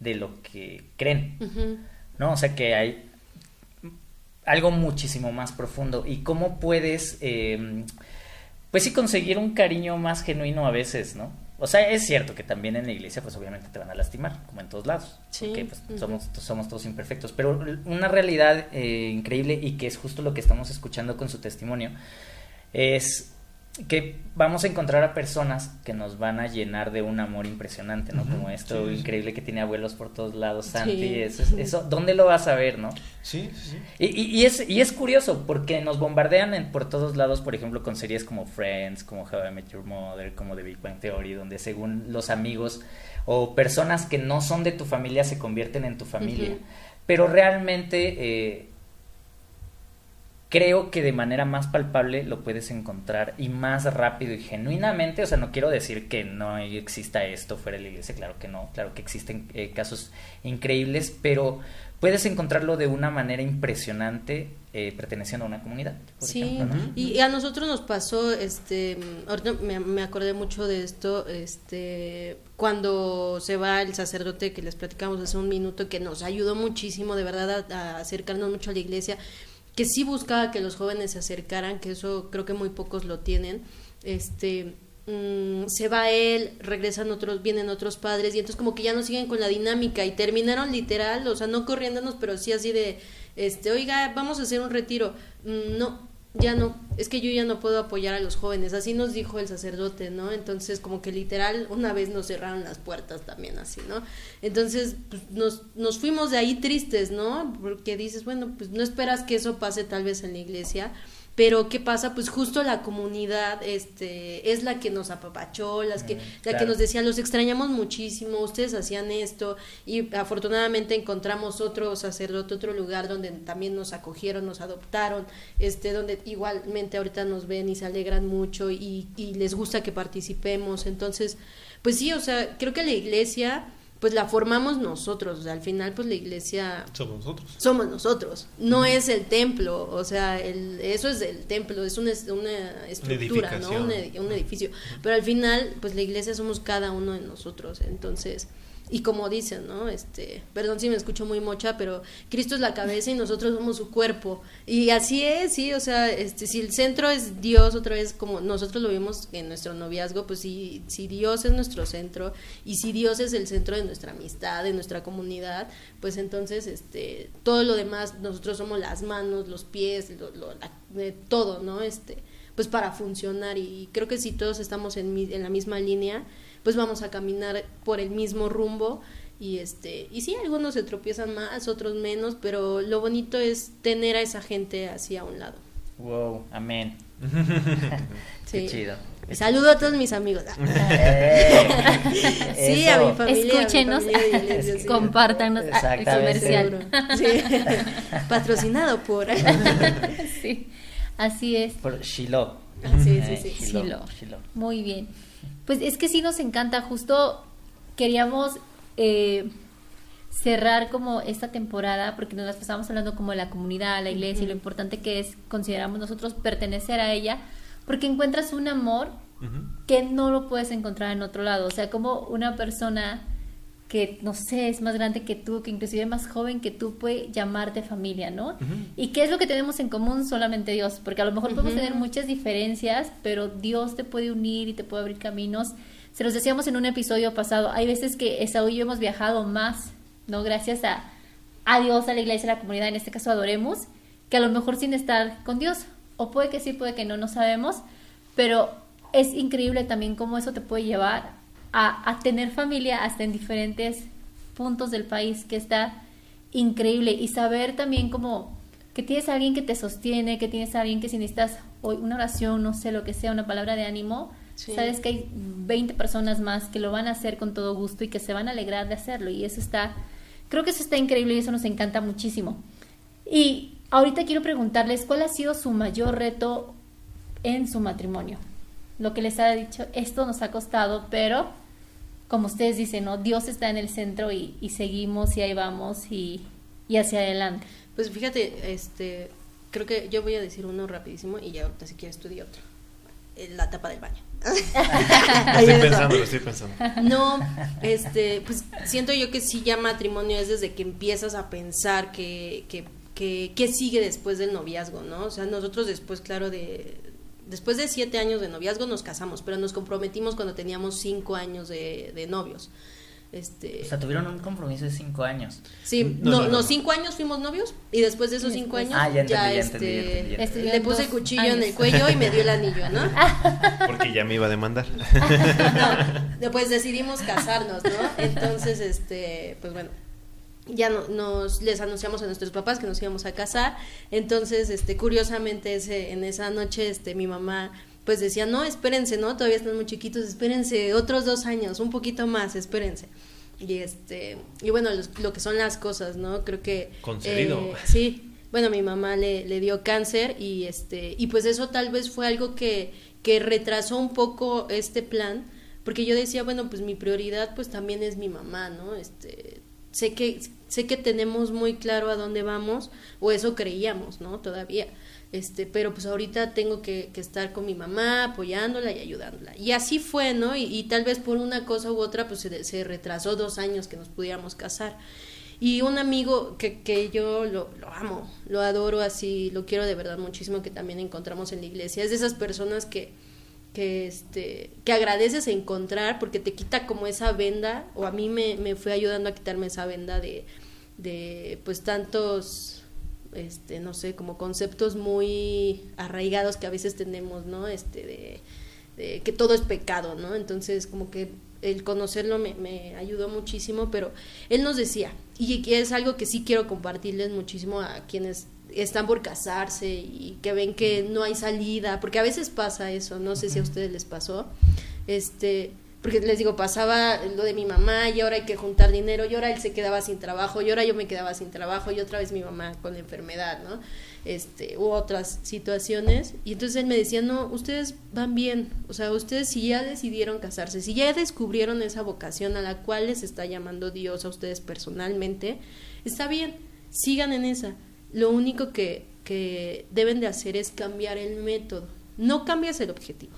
de lo que creen. ¿no? O sea que hay algo muchísimo más profundo. ¿Y cómo puedes, eh, pues sí, conseguir un cariño más genuino a veces, ¿no? o sea, es cierto que también en la iglesia, pues obviamente te van a lastimar, como en todos lados, Sí. porque pues, somos, somos todos imperfectos, pero una realidad eh, increíble y que es justo lo que estamos escuchando con su testimonio, es que vamos a encontrar a personas que nos van a llenar de un amor impresionante, ¿no? Como esto sí, sí. increíble que tiene abuelos por todos lados, Sí. Santi, eso, es- eso, ¿dónde lo vas a ver, no? Sí, sí, sí. Y, y- y es, y es curioso porque nos bombardean en- por todos lados, por ejemplo, con series como Friends, como How I Met Your Mother, como The Big Bang Theory, donde según los amigos o personas que no son de tu familia se convierten en tu familia. Pero realmente eh, creo que de manera más palpable lo puedes encontrar y más rápido y genuinamente, o sea, no quiero decir que no exista esto fuera de la iglesia, claro que no, claro que existen eh, casos increíbles, pero puedes encontrarlo de una manera impresionante eh, perteneciendo a una comunidad. por Sí, ejemplo, ¿no? y, y a nosotros nos pasó, este, ahorita me, me acordé mucho de esto, este, cuando se va el sacerdote que les platicamos hace un minuto, que nos ayudó muchísimo, de verdad, a, a acercarnos mucho a la iglesia, que sí buscaba que los jóvenes se acercaran, que eso creo que muy pocos lo tienen, este, mm, se va él, regresan otros, vienen otros padres, y entonces como que ya no siguen con la dinámica, y terminaron literal, o sea, no corriéndonos, pero sí así de, este, oiga, vamos a hacer un retiro, Mm, no, ya no, es que yo ya no puedo apoyar a los jóvenes, así nos dijo el sacerdote, ¿no? Entonces, como que literal, una vez nos cerraron las puertas también así, ¿no? Entonces, pues, nos, nos fuimos de ahí tristes, ¿no? Porque dices, bueno, pues no esperas que eso pase tal vez en la iglesia, pero ¿qué pasa? Pues justo la comunidad este, es la que nos apapachó, las que, Mm, la claro. que nos decía, los extrañamos muchísimo, ustedes hacían esto, y afortunadamente encontramos otro sacerdote, otro lugar donde también nos acogieron, nos adoptaron, este, donde igualmente ahorita nos ven y se alegran mucho y, y les gusta que participemos. Entonces, pues sí, o sea, creo que la iglesia, pues la formamos nosotros, o sea, al final, pues la iglesia Somos nosotros. somos nosotros, no es el templo, o sea, el, eso es el templo, es una, una estructura, ¿no? Un, edificación. ed- un edificio, pero al final, pues la iglesia somos cada uno de nosotros, entonces, y como dicen, ¿no? Este, perdón si me escucho muy mocha, pero Cristo es la cabeza y nosotros somos su cuerpo, y así es, sí, o sea, este, si el centro es Dios, otra vez como nosotros lo vimos en nuestro noviazgo, pues si, si Dios es nuestro centro, y si Dios es el centro de nuestra amistad, de nuestra comunidad, pues entonces este todo lo demás nosotros somos las manos los pies lo, lo- la- todo no este pues para funcionar. Y creo que si todos estamos en, mi- en la misma línea pues vamos a caminar por el mismo rumbo y este y sí algunos se tropiezan más otros menos pero lo bonito es tener a esa gente así a un lado Wow, amén. sí Qué chido. Saludo a todos mis amigos Eh, sí eso. a mi familia Escúchenos, compártanos el comercial. Sí. patrocinado por Sí, así es. Por Shiloh. Ah, sí, sí, Eh, sí. Shiloh. Muy bien. Pues es que sí nos encanta, justo queríamos eh, cerrar como esta temporada, porque nos las pasamos hablando como de la comunidad, la iglesia, y lo importante que es, consideramos nosotros, pertenecer a ella, porque encuentras un amor que no lo puedes encontrar en otro lado. O sea, como una persona que, no sé, es más grande que tú, que inclusive más joven que tú, puede llamarte familia, ¿no? ¿Y qué es lo que tenemos en común? Solamente Dios, porque a lo mejor podemos tener muchas diferencias, pero Dios te puede unir y te puede abrir caminos. Se los decíamos en un episodio pasado, hay veces que Esaú y yo hemos viajado más, ¿no? Gracias a, a Dios, a la iglesia, a la comunidad, en este caso adoremos, que a lo mejor sin estar con Dios. O puede que sí, puede que no, no sabemos, pero es increíble también cómo eso te puede llevar a, a tener familia hasta en diferentes puntos del país, que está increíble. Y saber también como que tienes a alguien que te sostiene, que tienes a alguien que si necesitas hoy una oración, no sé lo que sea, una palabra de ánimo, Sí. sabes que hay 20 personas más que lo van a hacer con todo gusto y que se van a alegrar de hacerlo. Y eso está, creo que eso está increíble y eso nos encanta muchísimo. Y ahorita quiero preguntarles cuál ha sido su mayor reto en su matrimonio. Lo que les ha dicho, esto nos ha costado, pero como ustedes dicen, ¿no? Dios está en el centro y, y seguimos y ahí vamos y, y hacia adelante. Pues fíjate, este, creo que yo voy a decir uno rapidísimo y ya ahorita si quieres estudiar otro. Eh, La tapa del baño. Lo estoy pensando, lo estoy pensando. No, este, pues siento yo que sí ya matrimonio es desde que empiezas a pensar que, que, que, que sigue después del noviazgo, ¿no? O sea, nosotros después, claro, de, después de siete años de noviazgo nos casamos, pero nos comprometimos cuando teníamos cinco años de, de novios. Este, O sea, tuvieron un compromiso de cinco años. sí, No, no, no, no, no, no. cinco años fuimos novios y después de esos cinco años Ah, ya entendí, ya este, entendí, ya entendí, ya entendí. le puse el cuchillo en el cuello y me dio el anillo, ¿no? Porque ya me iba a demandar. Después decidimos casarnos, ¿no? Entonces, este, pues bueno, ya no- nos les anunciamos a nuestros papás que nos íbamos a casar. Entonces, este, curiosamente ese, en esa noche, este, mi mamá pues decía, no, espérense, ¿no? Todavía están muy chiquitos, espérense otros dos años, un poquito más, espérense. Y este, y bueno, los- lo que son las cosas, ¿no? Creo que... Concedido. eh, sí, bueno, mi mamá le, le dio cáncer y este, y pues eso tal vez fue algo que, que retrasó un poco este plan, porque yo decía, bueno, pues mi prioridad pues también es mi mamá, ¿no? Este, sé que, sé que tenemos muy claro a dónde vamos, o eso creíamos, ¿no? Todavía. Este, pero pues ahorita tengo que, que estar con mi mamá, apoyándola y ayudándola. Y así fue, ¿no? Y, y tal vez por una cosa u otra, pues se, retrasó dos años que nos pudiéramos casar. Y un amigo que, que yo lo, lo amo, lo adoro así, lo quiero de verdad muchísimo, que también encontramos en la iglesia. Es de esas personas que, que, este, que agradeces encontrar porque te quita como esa venda, o a mí me, me fue ayudando a quitarme esa venda de, de pues tantos este no sé como conceptos muy arraigados que a veces tenemos no este de, que todo es pecado no entonces como que el conocerlo me, me ayudó muchísimo pero él nos decía y es algo que sí quiero compartirles muchísimo a quienes están por casarse y que ven que no hay salida porque a veces pasa eso no sé si a ustedes les pasó este porque les digo, pasaba lo de mi mamá y ahora hay que juntar dinero y ahora él se quedaba sin trabajo y ahora yo me quedaba sin trabajo y otra vez mi mamá con la enfermedad, ¿no? Este, u otras situaciones. Y entonces él me decía, no, ustedes van bien, o sea, ustedes si ya decidieron casarse, si ya descubrieron esa vocación a la cual les está llamando Dios a ustedes personalmente, está bien, sigan en esa. Lo único que, que deben de hacer es cambiar el método. No cambias el objetivo,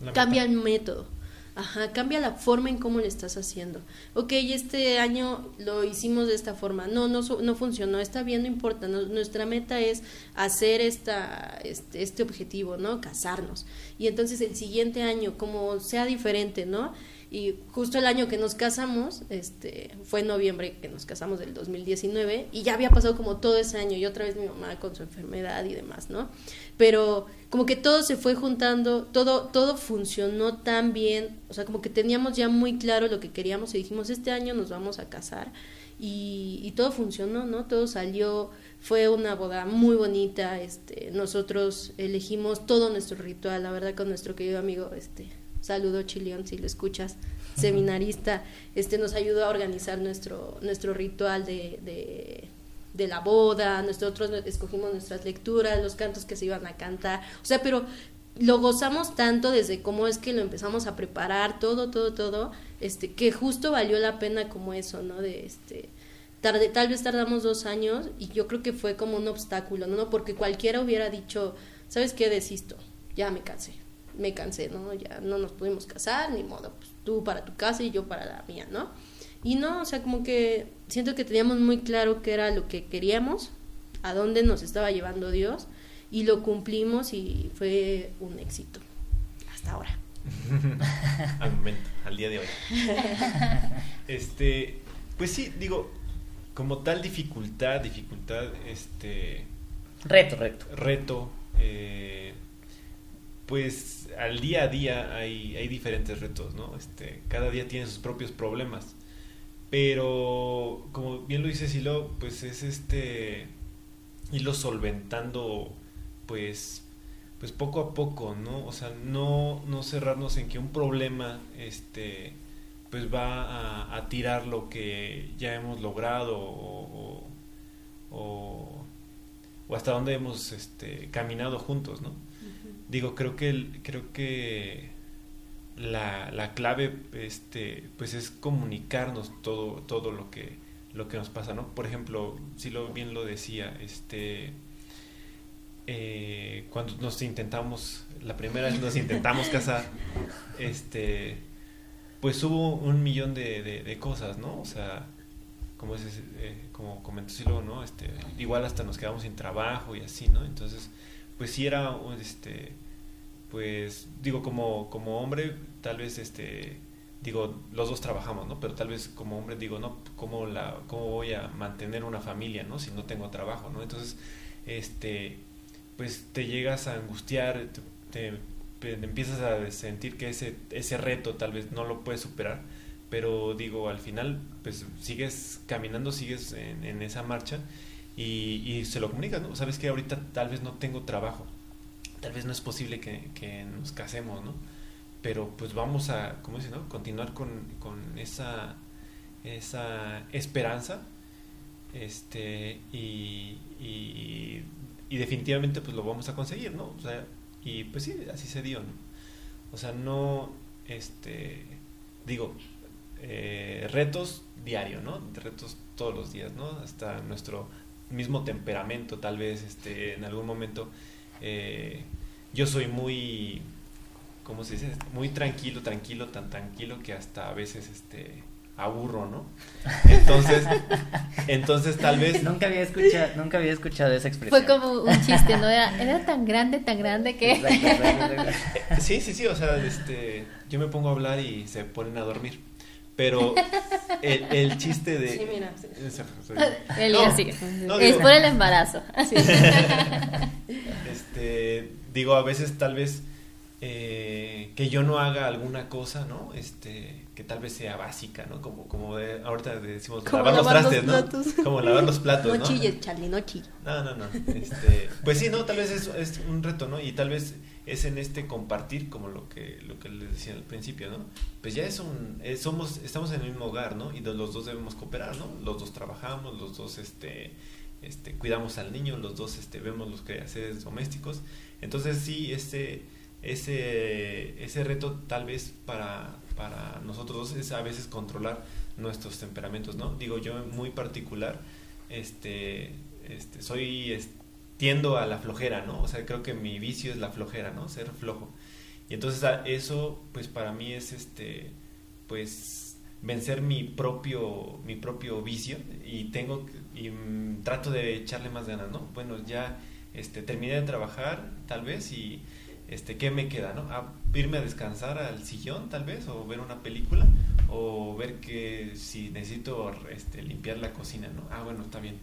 La cambia meta. el método. Ajá, cambia la forma en cómo lo estás haciendo. Ok, este año lo hicimos de esta forma. No, no, no funcionó. Está bien, no importa. No- nuestra meta es hacer esta, este, este objetivo, ¿no? Casarnos. Y entonces el siguiente año, como sea diferente, ¿no? Y justo el año que nos casamos, este, fue en noviembre que nos casamos del 2019, y ya había pasado como todo ese año, y otra vez mi mamá con su enfermedad y demás, ¿no? Pero como que todo se fue juntando, todo, todo funcionó tan bien, o sea, como que teníamos ya muy claro lo que queríamos y dijimos, este año nos vamos a casar, y, y todo funcionó, ¿no? Todo salió, fue una boda muy bonita, este, nosotros elegimos todo nuestro ritual, la verdad, con nuestro querido amigo, este, saludo Chilión, si lo escuchas, seminarista, este, nos ayudó a organizar nuestro, nuestro ritual de, de, la boda, nosotros escogimos nuestras lecturas, los cantos que se iban a cantar, o sea, pero lo gozamos tanto desde cómo es que lo empezamos a preparar, todo, todo, todo, este, que justo valió la pena como eso, ¿no? De este, tarde, tal vez tardamos dos años y yo creo que fue como un obstáculo, ¿no? Porque cualquiera hubiera dicho, ¿sabes qué? Desisto, ya me cansé, me cansé, ¿no? Ya no nos pudimos casar, ni modo, pues tú para tu casa y yo para la mía, ¿no? Y no, o sea, como que siento que teníamos muy claro qué era lo que queríamos, a dónde nos estaba llevando Dios y lo cumplimos y fue un éxito hasta ahora. al momento, al día de hoy. Este, pues sí, digo, como tal dificultad, dificultad, este, Reto, reto. reto, eh, pues al día a día hay, hay diferentes retos, ¿no? Este, cada día tiene sus propios problemas. Pero, como bien lo dice Silo, pues es este irlo solventando, pues, pues poco a poco, ¿no? O sea, no, no cerrarnos en que un problema, este, pues va a, tirar lo que ya hemos logrado o, o- o- o hasta dónde hemos este, caminado juntos, ¿no? Digo, creo que creo que la, la clave este pues es comunicarnos todo todo lo que lo que nos pasa, ¿no? Por ejemplo, si lo bien lo decía, este eh, cuando nos intentamos la primera vez nos intentamos casar, este pues hubo un millón de, de, de cosas, ¿no? O sea, como es, eh, como comentó Silo, ¿no? Este, igual hasta nos quedamos sin trabajo y así, ¿no? Entonces, pues sí era un, este pues digo como como hombre tal vez este digo los dos trabajamos no pero tal vez como hombre digo no cómo la cómo voy a mantener una familia no si no tengo trabajo no entonces este pues te llegas a angustiar te, empiezas a sentir que ese ese reto tal vez no lo puedes superar pero digo al final pues sigues caminando sigues en, esa marcha y, y, se lo comunicas no sabes que ahorita tal vez no tengo trabajo tal vez no es posible que, nos casemos no pero pues vamos a, ¿cómo dice, no? Continuar con, con esa, esa esperanza, este, y, y, y, definitivamente pues lo vamos a conseguir, ¿no? O sea, y pues sí, así se dio, ¿no? O sea, no, este, digo, eh, retos diario, ¿no? Retos todos los días, ¿no? Hasta nuestro mismo temperamento, tal vez, este, en algún momento, eh, yo soy muy ¿cómo se dice? Muy tranquilo, tranquilo, tan tranquilo que hasta a veces este aburro, ¿no? Entonces, entonces tal vez nunca había escuchado, nunca había escuchado esa expresión. Fue como un chiste, ¿no? Era, era tan grande, tan grande que Exacto, exacto, exacto. Sí, sí, sí, o sea, este yo me pongo a hablar y se ponen a dormir. Pero el, el chiste de Sí, mira. sí. Él No, es digo- por el embarazo. este digo a veces tal vez eh, que yo no haga alguna cosa no este que tal vez sea básica no como como de- ahorita decimos Como lavar los lavar los trastes no platos. como lavar los platos No no, chilles, Charlie, no chilles. no no no este pues sí no tal vez es, es un reto no y tal vez es en este compartir como lo que lo que les decía al principio no pues ya es un eh, somos estamos en el mismo hogar no y los dos debemos cooperar no los dos trabajamos los dos este este cuidamos al niño los dos este vemos los quehaceres domésticos. Entonces sí ese ese ese reto tal vez para para nosotros dos es a veces controlar nuestros temperamentos no digo yo muy particular este este soy tiendo a la flojera no o sea creo que mi vicio es la flojera no ser flojo. Y entonces a- eso pues para mí es este pues vencer mi propio mi propio vicio. Y tengo y mm, trato de echarle más ganas no bueno ya este terminé de trabajar tal vez y este qué me queda no Ah, irme a descansar al sillón tal vez o ver una película o ver que si necesito este limpiar la cocina no ah bueno está bien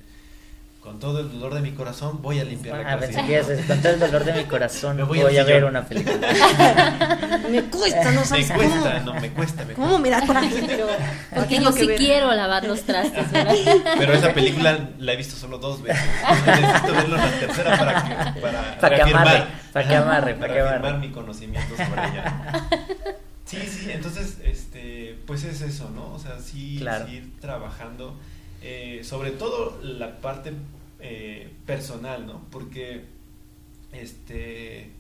con todo el dolor de mi corazón voy a limpiar la Ah, cocina que con todo el dolor de mi corazón Me voy, voy a ver una película. Me cuesta, no me sabes cuesta cómo. no me cuesta me ¿Cómo me da coraje? Pero Porque yo que sí ver. quiero lavar los trastes, ¿verdad? Pero esa película la he visto solo dos veces. Necesito verlo en la tercera para que para, Para que amarre, para que amarre, para que reafirmar amarre. mi conocimiento sobre ella. Sí, sí, entonces, este, pues es eso, ¿no? O sea, sí, Claro. sí ir trabajando, eh, sobre todo la parte eh, personal, ¿no? Porque, este,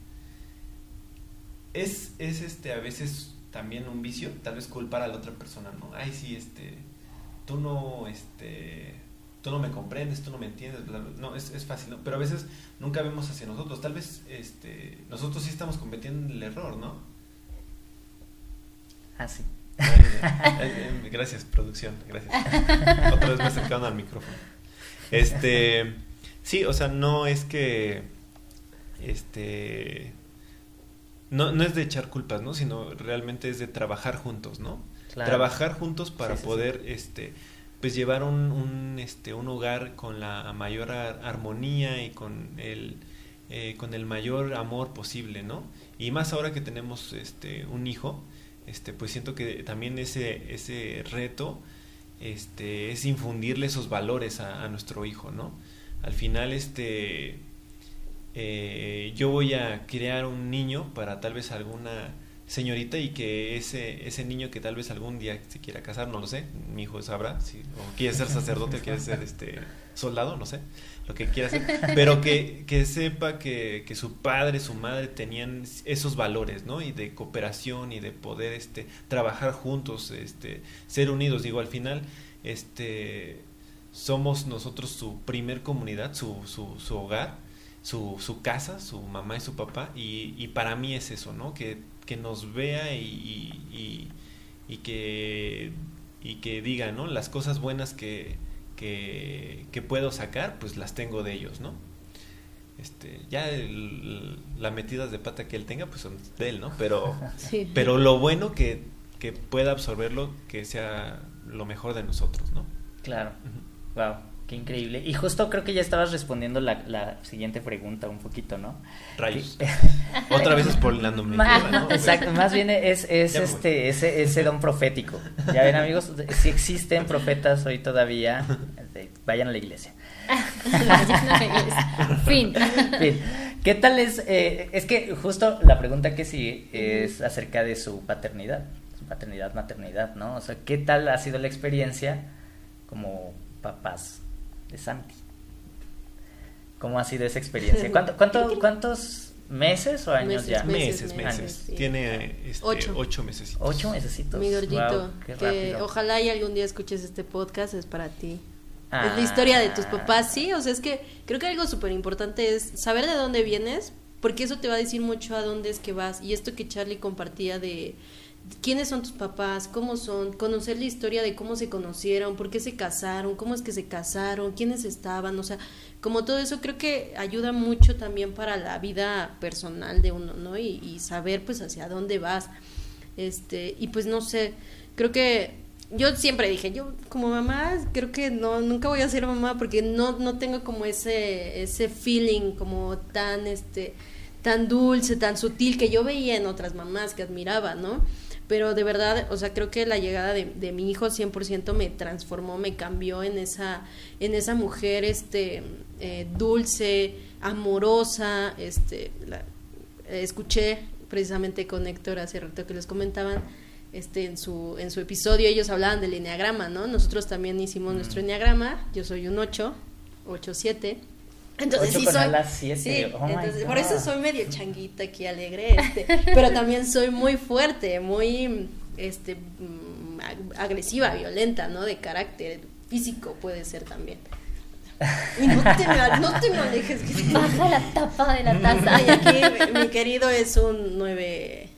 es, es, este, a veces también un vicio, tal vez culpar a la otra persona, ¿no? Ay, sí, este, tú no, este, tú no me comprendes, tú no me entiendes, bla, bla. no, es, es fácil, ¿no? Pero a veces nunca vemos hacia nosotros, tal vez, este, nosotros sí estamos cometiendo el error, ¿no? Ah, sí. Eh, eh, Gracias, producción, gracias. Otra vez me acercaron al micrófono. Este, sí, o sea, no es que, este, no, no es de echar culpas, ¿no? Sino realmente es de trabajar juntos, ¿no? Claro. Trabajar juntos para Sí, sí, sí. poder, este, pues llevar un, un, este, un hogar con la mayor ar- armonía y con el, eh, con el mayor amor posible, ¿no? Y más ahora que tenemos, este, un hijo, este, pues siento que también ese, ese reto este, es infundirle esos valores a, nuestro hijo, ¿no? Al final, este, eh, yo voy a crear un niño para tal vez alguna señorita y que ese, ese niño que tal vez algún día se quiera casar, no lo sé, mi hijo sabrá, si o quiere ser sacerdote o quiere ser este soldado, no sé, lo que quiera hacer, pero que, que sepa que, que su padre, su madre tenían esos valores, ¿no? Y de cooperación y de poder este trabajar juntos, este ser unidos, digo, al final este somos nosotros su primer comunidad, su, su, su hogar, su, su casa, su mamá y su papá, y, y para mí es eso, ¿no? Que, que nos vea y, y, que, y que diga, ¿no? Las cosas buenas que, que, que puedo sacar, pues las tengo de ellos, ¿no? este, ya el- la metidas de pata que él tenga, pues son de él, ¿no? Pero, Sí. pero lo bueno que, que pueda absorberlo, que sea lo mejor de nosotros, ¿no? Claro. Ujú. Wow, qué increíble. Y justo creo que ya estabas respondiendo la, la siguiente pregunta un poquito, ¿no? Rayos. Otra vez Ma- tema, ¿no? Exacto, más bien es, es este, ese, ese don profético. Ya ven amigos, si existen profetas hoy todavía, este, vayan a la iglesia. Vayan a la iglesia. fin. ¿qué tal es? eh, es que justo la pregunta que sí es acerca de su paternidad, su paternidad, maternidad, ¿no? O sea, ¿qué tal ha sido la experiencia como papás de Santi? ¿Cómo ha sido esa experiencia? ¿Cuánto, cuánto, ¿Cuántos meses o años Meses, ya? Meses, meses, meses. sí. Tiene este, Ocho. ocho. meses. Ocho mesecitos. Mi gordito, Guau, qué que ojalá y algún día escuches este podcast, es para ti. Ah. Es la historia de tus papás, sí, o sea, es que creo que algo súper importante es saber de dónde vienes, porque eso te va a decir mucho a dónde es que vas. Y esto que Charlie compartía de quiénes son tus papás, cómo son, conocer la historia de cómo se conocieron, por qué se casaron, cómo es que se casaron, quiénes estaban, o sea, como todo eso creo que ayuda mucho también para la vida personal de uno, ¿no? Y, y saber pues hacia dónde vas. Este, y pues no sé, creo que yo siempre dije, yo como mamá creo que no nunca voy a ser mamá porque no no tengo como ese ese feeling como tan este tan dulce, tan sutil que yo veía en otras mamás que admiraba, ¿no? Pero de verdad, o sea, creo que la llegada de, de mi hijo 100% me transformó, me cambió en esa, en esa mujer, este, eh, dulce, amorosa, este, la- eh, escuché precisamente con Héctor hace rato que les comentaban, este, en su, en su episodio ellos hablaban del enneagrama, ¿no? Nosotros también hicimos nuestro enneagrama, yo soy un 8, 8, 7. Entonces Ocho sí soy, siete, sí, oh entonces, por eso soy medio changuita aquí, alegre, este, pero también soy muy fuerte, muy, este, mm, ag- agresiva, violenta, ¿no? De carácter físico puede ser también. Y no te me, no te me alejes. que- Baja la tapa de la taza. Ay, aquí mi, mi querido es un 9,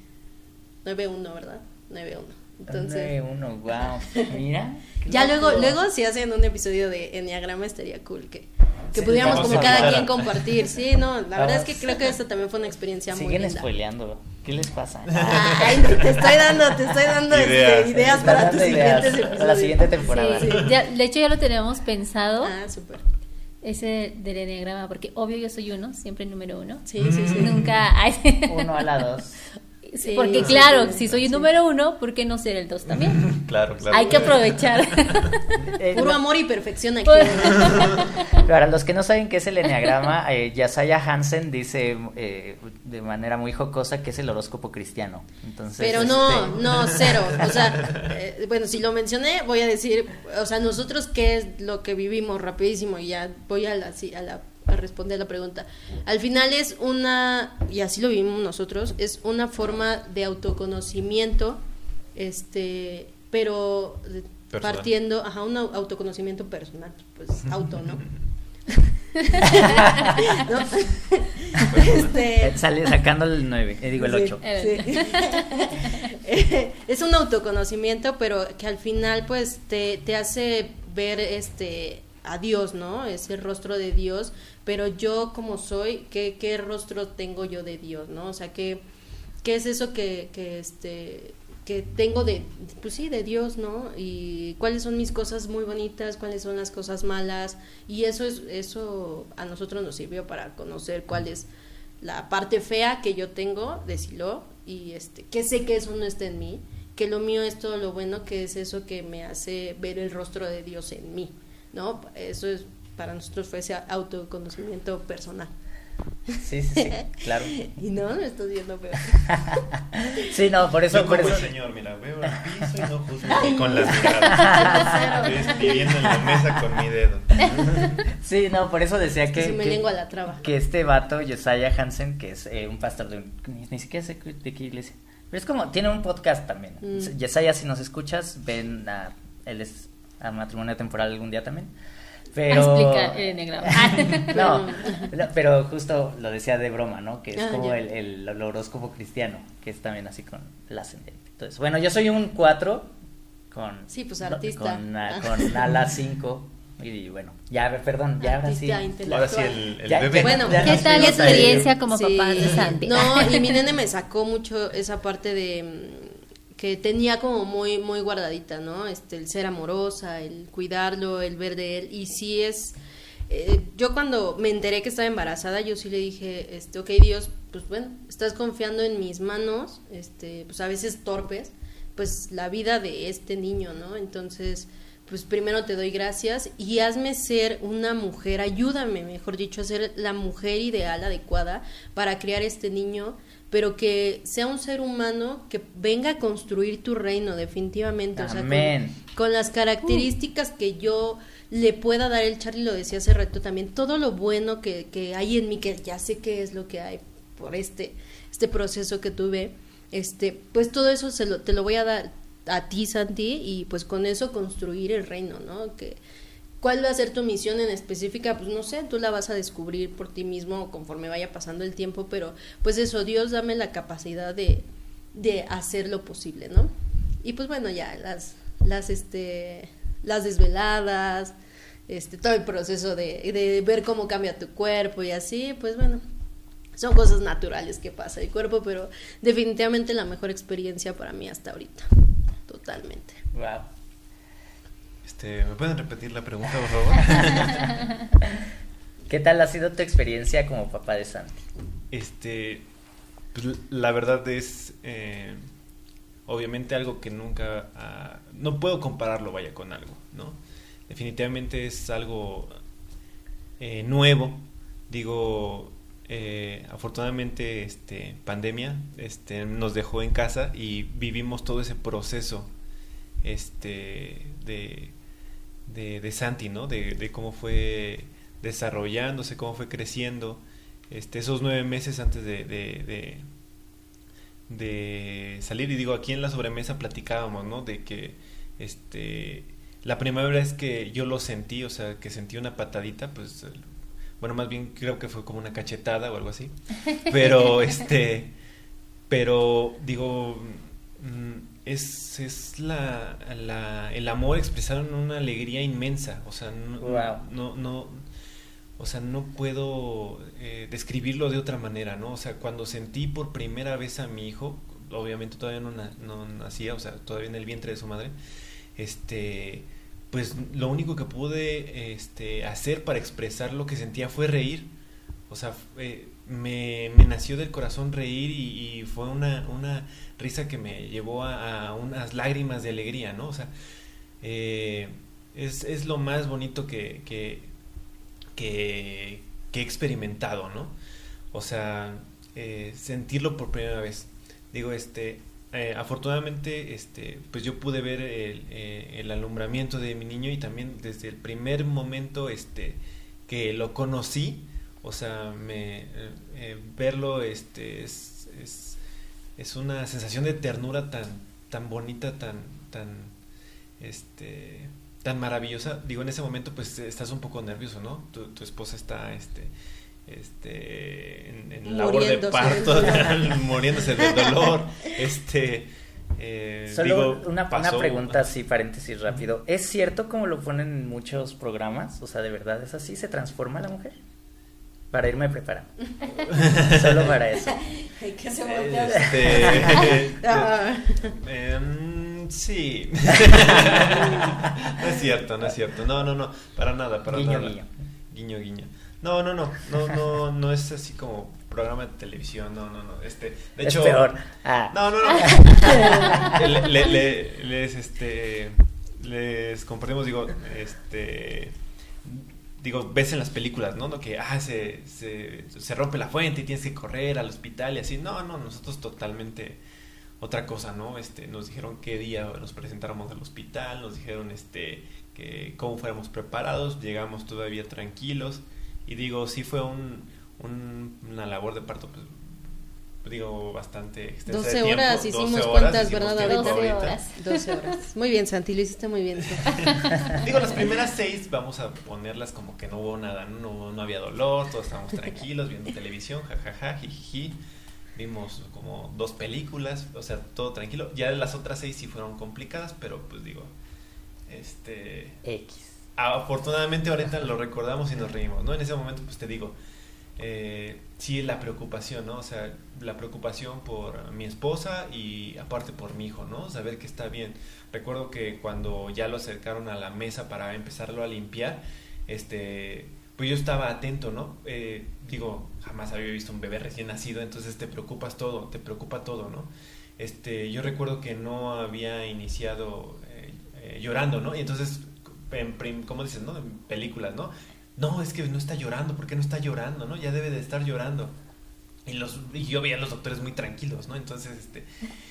9-1, ¿verdad? 9-1. Entonces, 9-1, wow. Mira. Ya loco. luego, luego si hacen un episodio de Enneagrama estaría cool que, que Sí, pudiéramos como cada quien compartir. Sí, no, la verdad es que creo que esto también fue una experiencia muy Siguen linda. spoileando. ¿Qué les pasa? Ay, no, te estoy dando, te estoy dando este, Ideas. ideas, para tus Dando ideas siguientes para episodios. la siguiente temporada. Sí, sí. Ya- de hecho, ya lo tenemos pensado, Ah, súper. ese del enneagrama, porque obvio yo soy uno, siempre número uno. Sí, sí, sí. Nunca hay. Uno a la dos. Sí, porque sí, claro, sí, si soy el sí. número uno, ¿por qué no ser el dos también? Claro, claro. Hay que aprovechar. Eh, Puro no, amor y perfección aquí. Pues- Para los que no saben qué es el enneagrama, eh, Yasaya Hansen dice eh, de manera muy jocosa que es el horóscopo cristiano. Entonces, Pero no, este, no, cero. O sea, eh, bueno, si lo mencioné, voy a decir, o sea, nosotros qué es lo que vivimos rapidísimo y ya voy a la, sí, a la a responder la pregunta. Al final es una, y así lo vivimos nosotros, es una forma de autoconocimiento, este, pero Personal. partiendo, ajá, un au- autoconocimiento personal, pues auto, ¿no? ¿No? Este, eh, sale sacando el 9, digo el Sí. 8. Eh, es un autoconocimiento, pero que al final pues te, te hace ver este a Dios, ¿no? Ese rostro de Dios, pero yo como soy, ¿qué, qué rostro tengo yo de Dios, ¿no? O sea, ¿qué, qué es eso que, que este que tengo de, pues sí, de Dios, ¿no? Y cuáles son mis cosas muy bonitas, cuáles son las cosas malas, y eso es, eso a nosotros nos sirvió para conocer cuál es la parte fea que yo tengo de Silo y este que sé que eso no está en mí, que lo mío es todo lo bueno, que es eso que me hace ver el rostro de Dios en mí, ¿no? Eso es para nosotros fue ese autoconocimiento personal. Sí, sí, sí, claro. Y no, me estás viendo peor. Sí, no, por eso, Yo por como eso. el señor, mira, veo el piso y no juzgo con las miradas. Estoy escribiendo en la mesa con mi dedo. Sí, no, por eso decía que que, se me que- lengua la traba. que este vato, Josiah Hansen, que es eh, un pastor de un- ni, ni siquiera sé de qué iglesia, pero es como, tiene un podcast también. Mm. Josiah, si nos escuchas, ven a, él es a matrimonio temporal algún día también. Pero... Explica no, no, pero justo lo decía de broma, ¿no? Que es Ah, como el, el, el horóscopo cristiano, que es también así con el ascendente. Entonces, bueno, yo soy un 4 con... Sí, pues, artista. Con, a- Ah. con ala 5 Y bueno, ya, perdón, ya ahora sí. Ahora sí, el, el Ya- bebé. Bueno, Ya ¿Qué tal experiencia como Sí. papá de Santi? No, y mi nene me sacó mucho esa parte de que tenía como muy muy guardadita, ¿no? Este el ser amorosa, el cuidarlo, el ver de él y sí es eh, yo cuando me enteré que estaba embarazada, yo sí le dije, este, ok Dios, pues bueno, estás confiando en mis manos, este, pues a veces torpes, pues la vida de este niño, ¿no? Entonces, pues primero te doy gracias y hazme ser una mujer, ayúdame, mejor dicho, a ser la mujer ideal, adecuada para criar este niño, pero que sea un ser humano que venga a construir tu reino, definitivamente. O sea, con- las características que yo le pueda dar el Charlie lo decía hace rato también todo lo bueno que, que hay en mí que ya sé qué es lo que hay por este este proceso que tuve este pues todo eso se lo, te lo voy a dar a ti Santi y pues con eso construir el reino no que cuál va a ser tu misión en específica pues no sé tú la vas a descubrir por ti mismo conforme vaya pasando el tiempo pero pues eso Dios dame la capacidad de de hacer lo posible no y pues bueno ya las las este las desveladas este todo el proceso de, de ver cómo cambia tu cuerpo y así pues bueno son cosas naturales que pasa el cuerpo pero definitivamente la mejor experiencia para mí hasta ahorita totalmente. Wow. Este, ¿Me pueden repetir la pregunta, por favor? ¿Qué tal ha sido tu experiencia como papá de Santi? Este, pues, la verdad es, eh, obviamente algo que nunca, ah, no puedo compararlo, vaya, con algo, ¿no? Definitivamente es algo eh, nuevo, digo, eh, afortunadamente, este, pandemia, este, nos dejó en casa y vivimos todo ese proceso, este, de, de, de Santi, ¿no? De, de cómo fue desarrollándose, cómo fue creciendo, este, esos nueve meses antes de, de, salir. Y digo, aquí en la sobremesa platicábamos, ¿no? De que este, la primera vez que yo lo sentí, o sea, que sentí una patadita, pues, bueno, más bien creo que fue como una cachetada o algo así. Pero, este, pero digo, mm, es, es la, la, el amor expresado en una alegría inmensa, o sea, no, Wow. no, no, o sea, no puedo eh, describirlo de otra manera, ¿no? O sea, cuando sentí por primera vez a mi hijo, obviamente todavía no, na- no nacía, o sea, todavía en el vientre de su madre, este, pues lo único que pude este, hacer para expresar lo que sentía fue reír. O sea, eh, me, nació del corazón reír y, fue una, risa que me llevó a, unas lágrimas de alegría, ¿no? O sea, eh, es, es lo más bonito que, que, he experimentado, ¿no? O sea, eh, sentirlo por primera vez. Digo, este, eh, afortunadamente, este, pues yo pude ver el, el alumbramiento de mi niño y también desde el primer momento, este, que lo conocí, o sea, me, eh, eh, verlo, este, es, es, es una sensación de ternura tan, tan bonita, tan, tan, este, tan maravillosa. Digo, en ese momento, pues estás un poco nervioso, ¿no? Tu, tu esposa está, este, este, en, en labor de parto, muriéndose de dolor, este, eh, Solo digo, una, una pregunta así, paréntesis rápido. ¿Es cierto como lo ponen en muchos programas? O sea, ¿de verdad es así? ¿Se transforma la mujer? Para irme preparando. Solo para eso. Ay, que se Este, em, sí. no es cierto, no es cierto. No, no, no, para nada, para Guiño, nada. guiño. Guiño, guiño. No, no, no, no, no, no es así como programa de televisión, no, no, no. Este, de es hecho, peor. Ah. No, no, no. le, le- le- les, este, les compartimos, digo, este, digo, ves en las películas, ¿no? Que, ah, se, se, se rompe la fuente y tienes que correr al hospital y así. No, no, nosotros totalmente otra cosa, ¿no? Este, nos dijeron qué día nos presentáramos al hospital, nos dijeron, este, que cómo fuéramos preparados, llegamos todavía tranquilos y digo, sí fue un, un- una labor de parto, pues, digo, bastante extensa 12 de tiempo, horas 12 hicimos horas cuentas, hicimos ¿verdad? tiempo 12 ahorita. horas. 12 horas. Muy bien, Santi, lo hiciste muy bien. Digo, las primeras seis vamos a ponerlas como que no hubo nada, no, no, no había dolor, todos estábamos tranquilos viendo televisión, jajaja, jijiji. Vimos como dos películas, o sea, todo tranquilo. Ya las otras seis sí fueron complicadas, pero pues digo, este... X. afortunadamente ahorita lo recordamos y nos reímos, ¿no? En ese momento, pues te digo, eh, sí la preocupación, ¿no? O sea, la preocupación por mi esposa y aparte por mi hijo, ¿no? Saber que está bien. Recuerdo que cuando ya lo acercaron a la mesa para empezarlo a limpiar, este, pues yo estaba atento, ¿no? Eh, digo, jamás había visto un bebé recién nacido, entonces te preocupas todo, te preocupa todo, ¿no? Este, yo recuerdo que no había iniciado eh, eh, llorando, ¿no? Y entonces, en, ¿cómo dices, no? En películas, ¿no? No, es que no está llorando, ¿por qué no está llorando, no? Ya debe de estar llorando. Y, los, y yo veía a los doctores muy tranquilos, ¿no? Entonces, este,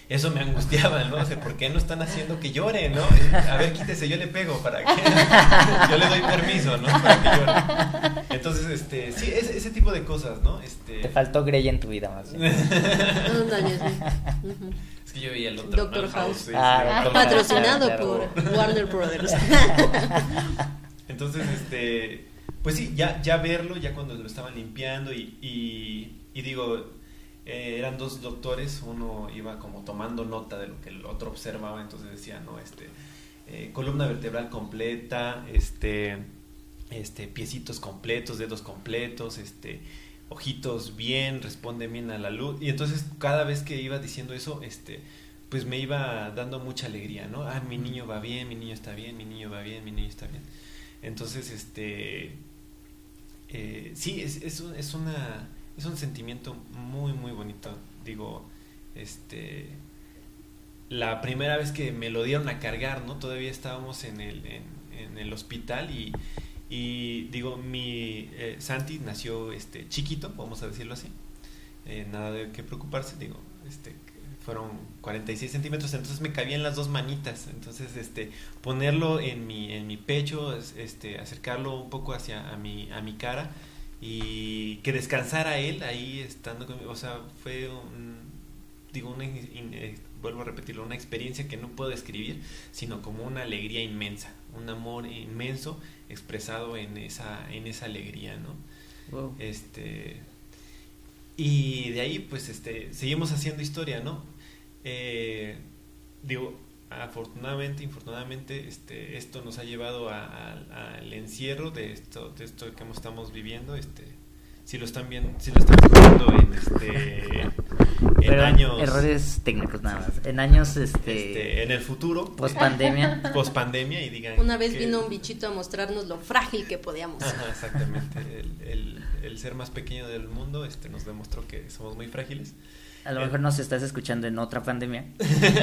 eso me angustiaba, ¿no? O sea, ¿por qué no están haciendo que llore, no? A ver, quítese, yo le pego para que... yo le doy permiso, ¿no? Para que llore. Entonces, este, sí, ese, ese tipo de cosas, ¿no? Este... Te faltó Grey en tu vida, más bien. Es que yo veía el otro. Doctor House. Ah, ah, patrocinado por Warner Brothers. Entonces, este, pues sí, ya, ya verlo, ya cuando lo estaban limpiando y, y, y digo, eh, eran dos doctores, uno iba como tomando nota de lo que el otro observaba, entonces decía, no, este, eh, columna vertebral completa, este, este, piecitos completos, dedos completos, este, ojitos bien, responde bien a la luz. Y entonces cada vez que iba diciendo eso, este, pues me iba dando mucha alegría, ¿no? Ah, mi niño va bien, mi niño está bien, mi niño va bien, mi niño está bien. Entonces, este, eh, sí, es, es, es, una, es un sentimiento muy, muy bonito. Digo, este, la primera vez que me lo dieron a cargar, ¿no? Todavía estábamos en el, en, el hospital y, y digo, mi eh, Santi nació este chiquito, vamos a decirlo así. Eh, nada de qué preocuparse, digo, este fueron 46 centímetros, entonces me cabían las dos manitas, entonces este ponerlo en mi en mi pecho, este acercarlo un poco hacia a mi a mi cara y que descansara él ahí estando conmigo, o sea, fue un, digo una eh, vuelvo a repetirlo, una experiencia que no puedo describir, sino como una alegría inmensa, un amor inmenso expresado en esa, en esa alegría, ¿no? Este, y de ahí, pues, este, seguimos haciendo historia, ¿no? Eh, digo, afortunadamente, infortunadamente, este, esto nos ha llevado al encierro de esto, de esto que estamos viviendo, este, si lo están viendo, si lo están viendo en este en años errores técnicos nada más. En años este, este en el futuro, post pandemia, post pandemia y digan Una vez vino un bichito a mostrarnos lo frágil que podíamos ser. exactamente. El, el, el, ser más pequeño del mundo este nos demostró que somos muy frágiles. A lo mejor nos estás escuchando en otra pandemia.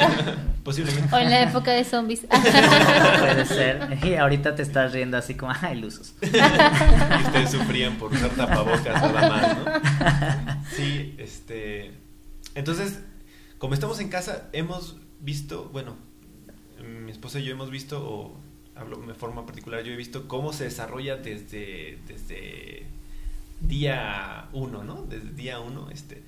Posiblemente. O en la época de zombies. Puede ser. Y ahorita te estás riendo así como, ¡ay, ilusos! y ustedes sufrían por usar tapabocas nada más, ¿no? Sí, este. Entonces, como estamos en casa, hemos visto, bueno, mi esposa y yo hemos visto, o hablo de forma particular, yo he visto cómo se desarrolla desde, desde día uno, ¿no? Desde día uno, este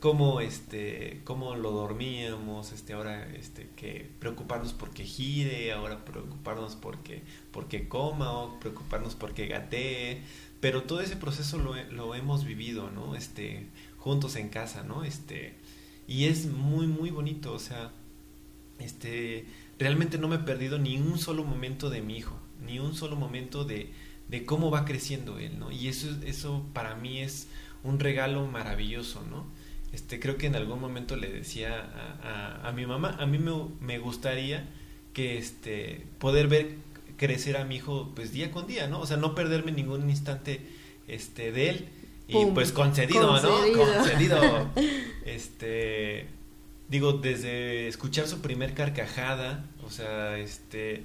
cómo este cómo lo dormíamos este ahora este que preocuparnos porque gire ahora preocuparnos porque porque coma o preocuparnos porque gatee pero todo ese proceso lo, lo hemos vivido no este juntos en casa no este y es muy muy bonito o sea este realmente no me he perdido ni un solo momento de mi hijo ni un solo momento de, de cómo va creciendo él no y eso eso para mí es un regalo maravilloso no este, creo que en algún momento le decía a, a, a mi mamá, a mí me, me, gustaría que este, poder ver crecer a mi hijo pues día con día, ¿no? O sea, no perderme ningún instante este, de él. Y pues concedido, concedido, ¿no? Concedido. este, digo, desde escuchar su primer carcajada, o sea, este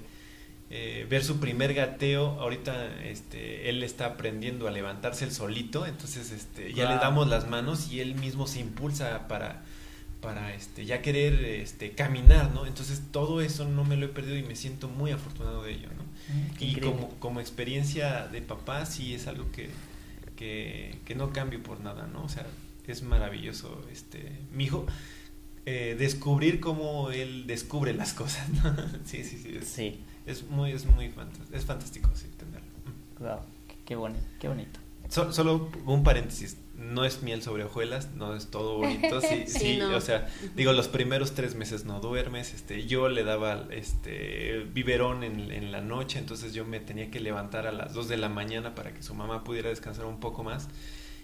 eh, ver su primer gateo, ahorita este, él está aprendiendo a levantarse el solito, entonces este, ya le damos las manos y él mismo se impulsa para, para este, ya querer este, caminar, ¿no? Entonces todo eso no me lo he perdido y me siento muy afortunado de ello, ¿no? Mm, y como, como experiencia de papá sí es algo que, que, que, no cambio por nada, ¿no? O sea, es maravilloso, este, mi hijo, eh, descubrir cómo él descubre las cosas, ¿no? sí, sí, sí. Es, sí es muy, es muy fantástico, es fantástico sí, tenerlo. Wow, qué, bonito, qué bonito. So- solo un paréntesis. No es miel sobre hojuelas, no es todo bonito. Sí, Sí, sí, no. o sea, digo, los primeros tres meses no duermes. Este, yo le daba este biberón en, en la noche, entonces yo me tenía que levantar a las 2 de la mañana para que su mamá pudiera descansar un poco más.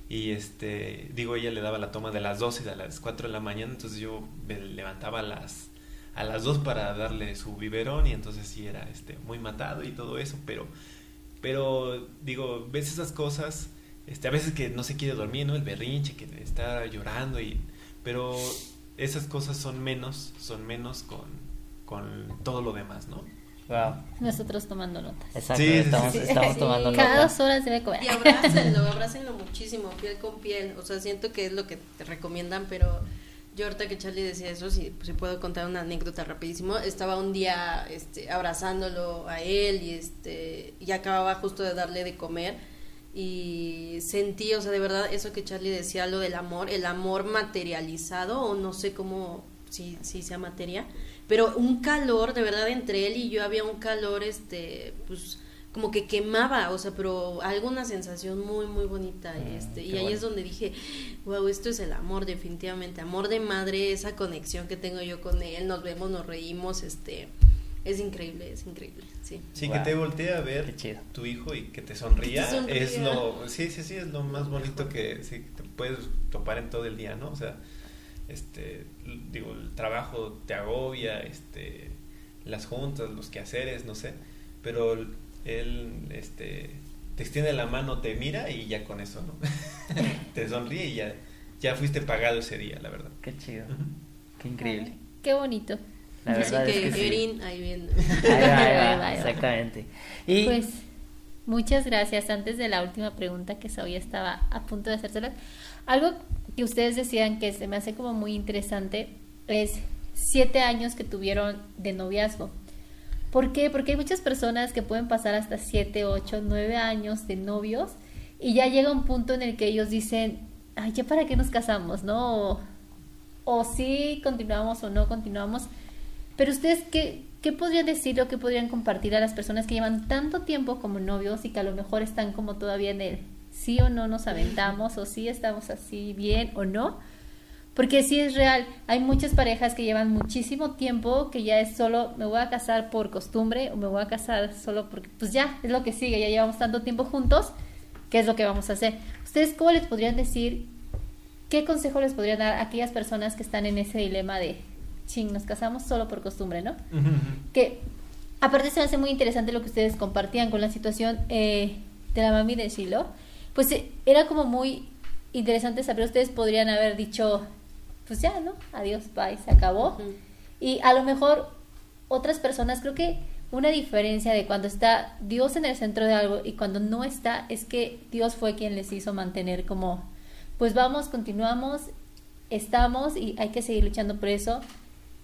Y este, digo, ella le daba la toma de las 12 y a las 4 de la mañana, entonces yo me levantaba a las a las 2 para darle su biberón y entonces sí era este muy matado y todo eso, pero pero digo, ves esas cosas, este a veces que no se quiere dormir, ¿no? El berrinche que está llorando y pero esas cosas son menos, son menos con con todo lo demás, ¿no? Wow. Nosotros tomando notas. Exacto, Sí, estamos, sí. estamos Sí. tomando Cada nota. dos horas debe comer. Y abrácenlo, abrácenlo muchísimo, piel con piel. O sea, siento que es lo que te recomiendan, pero yo ahorita que Charlie decía eso, si, si puedo contar una anécdota rapidísimo, estaba un día este, abrazándolo a él y este y acababa justo de darle de comer y sentí, o sea, de verdad eso que Charlie decía, lo del amor, el amor materializado o no sé cómo, si, si sea materia, pero un calor, de verdad, entre él y yo había un calor, este, pues como que quemaba, o sea, pero alguna sensación muy, muy bonita. Mm, este, y ahí bueno. es donde dije, wow, esto es el amor, definitivamente. Amor de madre, esa conexión que tengo yo con él, nos vemos, nos reímos, este, es increíble, es increíble, sí. Sí, Wow. que te voltee a ver tu hijo y que te sonría, Que te sonría. es lo sí, sí, sí, es lo más bonito que sí, te puedes topar en todo el día, ¿no? O sea, este digo, el trabajo te agobia, este las juntas, los quehaceres, no sé, pero él este te extiende la mano, te mira y ya con eso, ¿no? te sonríe y ya ya fuiste pagado ese día, la verdad. Qué chido. Qué increíble. Qué bonito. La Así verdad que, es que sí. Ahí viene. Ahí va, ahí va, Ahí va, ahí va. exactamente. Y Pues muchas gracias. Antes de la última pregunta que Saúl estaba a punto de hacérsela, algo que ustedes decían que se me hace como muy interesante es siete años que tuvieron de noviazgo. ¿Por qué? Porque hay muchas personas que pueden pasar hasta siete, ocho, nueve años de novios y ya llega un punto en el que ellos dicen, ay, ¿ya para qué nos casamos? ¿No? O, o sí continuamos o no continuamos. Pero ustedes, ¿qué, ¿qué podrían decir o qué podrían compartir a las personas que llevan tanto tiempo como novios y que a lo mejor están como todavía en el sí o no nos aventamos o sí estamos así bien o no? Porque sí es real, hay muchas parejas que llevan muchísimo tiempo que ya es solo me voy a casar por costumbre o me voy a casar solo porque pues ya es lo que sigue, ya llevamos tanto tiempo juntos, ¿qué es lo que vamos a hacer? ¿Ustedes cómo les podrían decir ¿Qué consejo les podrían dar a aquellas personas que están en ese dilema de, ching, nos casamos solo por costumbre, ¿no? Que aparte se me hace muy interesante lo que ustedes compartían con la situación eh, de la mami de Shiloh. Pues eh, era como muy interesante saber, ustedes podrían haber dicho, pues ya, ¿no? Adiós, bye, se acabó. Y a lo mejor otras personas, creo que una diferencia de cuando está Dios en el centro de algo y cuando no está, es que Dios fue quien les hizo mantener como, pues vamos, continuamos, estamos y hay que seguir luchando por eso.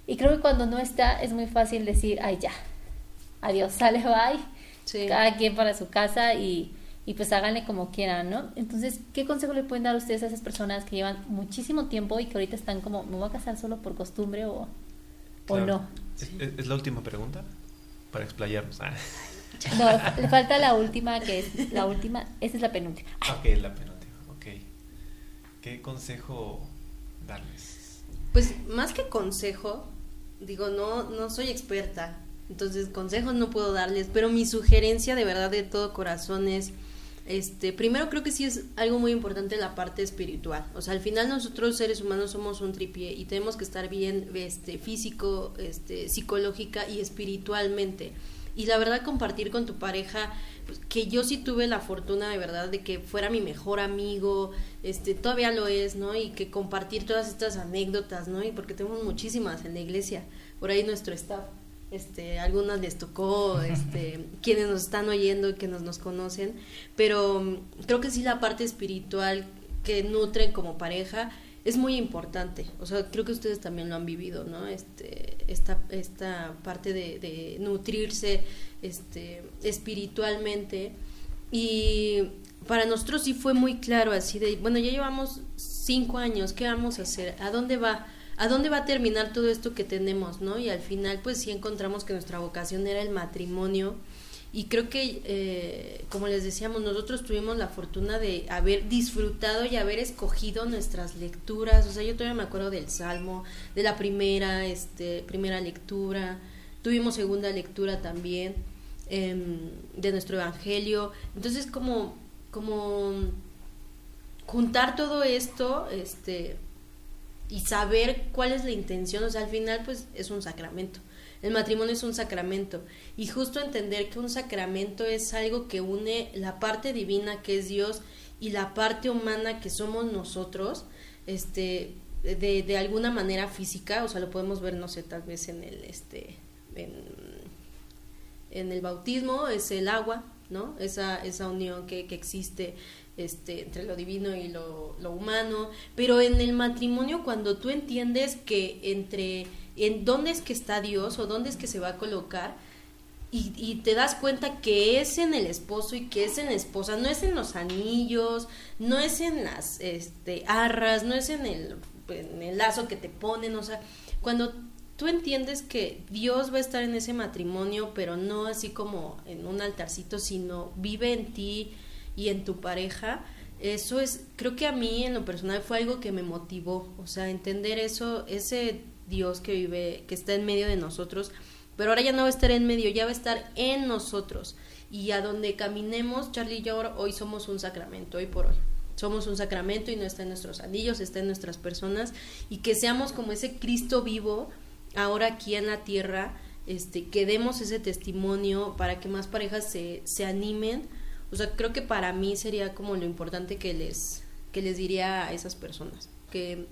Y creo que cuando no está es muy fácil decir, ay ya, adiós, sale, bye, Sí. cada quien para su casa y, y pues háganle como quieran, ¿no? Entonces, ¿qué consejo le pueden dar ustedes a esas personas que llevan muchísimo tiempo y que ahorita están como, me voy a casar solo por costumbre o, o no? ¿Es, es- es la última pregunta? Para explayarnos. Ah. No, le falta la última, que es la última, esa es la penúltima. Ok, la penúltima. Ok. ¿Qué consejo darles? Pues más que consejo, digo, no, no soy experta, entonces consejos no puedo darles, pero mi sugerencia de verdad de todo corazón es, este, primero creo que sí es algo muy importante la parte espiritual, o sea, al final nosotros seres humanos somos un tripié y tenemos que estar bien, este, físico, este, psicológica y espiritualmente. Y la verdad compartir con tu pareja, pues, que yo sí tuve la fortuna de verdad de que fuera mi mejor amigo, este, todavía lo es, ¿no? Y que compartir todas estas anécdotas, ¿no? Y porque tenemos muchísimas en la iglesia, por ahí nuestro staff, este, algunas les tocó, este, quienes nos están oyendo y que nos, nos conocen, pero mm, creo que sí la parte espiritual que nutren como pareja es muy importante. O sea, creo que ustedes también lo han vivido, ¿no? Este, esta, esta parte de, de nutrirse este, espiritualmente. Y para nosotros sí fue muy claro así de, bueno, ya llevamos cinco años, ¿qué vamos a hacer? ¿A dónde va? ¿A dónde va a terminar todo esto que tenemos, no? Y al final, pues sí encontramos que nuestra vocación era el matrimonio Y creo que, eh, como les decíamos, nosotros tuvimos la fortuna de haber disfrutado y haber escogido nuestras lecturas. O sea, yo todavía me acuerdo del Salmo, de la primera, este, primera lectura. Tuvimos segunda lectura también em, de nuestro Evangelio. Entonces, como, como juntar todo esto, este, y saber cuál es la intención, o sea, al final, pues, es un sacramento. El matrimonio es un sacramento y justo entender que un sacramento es algo que une la parte divina que es Dios y la parte humana que somos nosotros, este, de, de alguna manera física, o sea, lo podemos ver, no sé, tal vez en el, este, en, el bautismo, es el agua, ¿no? Esa, esa unión que, que existe este, entre lo divino y lo, humano, pero en el matrimonio cuando tú entiendes que entre en dónde es que está Dios o dónde es que se va a colocar y, y, te das cuenta que es en el esposo y que es en la esposa, no es en los anillos, no es en las este, arras, no es en el, en el lazo que te ponen, o sea, cuando tú entiendes que Dios va a estar en ese matrimonio, pero no así como en un altarcito, sino vive en ti y en tu pareja, eso es, creo que a mí en lo personal fue algo que me motivó, o sea, entender eso, ese Dios que vive, que está en medio de nosotros, pero ahora ya no va a estar en medio, ya va a estar en nosotros. Y a donde caminemos, Charlie y yo hoy somos un sacramento, hoy por hoy. Somos un sacramento y no está en nuestros anillos, está en nuestras personas. Y que seamos como ese Cristo vivo, ahora aquí en la tierra, este, que demos ese testimonio para que más parejas se, se animen. O sea, creo que para mí sería como lo importante que les, que les diría a esas personas. Que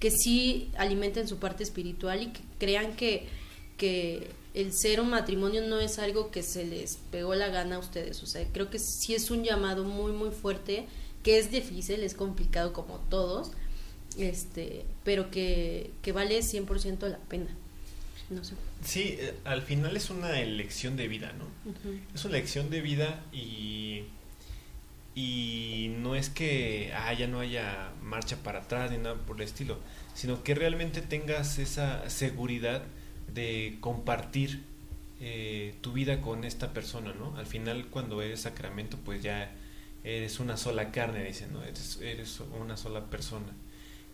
que sí alimenten su parte espiritual y que crean que, que el ser un matrimonio no es algo que se les pegó la gana a ustedes. O sea, creo que sí es un llamado muy, muy fuerte, que es difícil, es complicado como todos, este, pero que, que vale 100% la pena. No sé. Sí, eh, al final es una elección de vida, ¿no? Es una elección de vida y y no es que ah, ya no haya marcha para atrás ni nada por el estilo, sino que realmente tengas esa seguridad de compartir eh, tu vida con esta persona, ¿no? Al final cuando eres sacramento pues ya eres una sola carne, dicen, ¿no? Eres, eres una sola persona.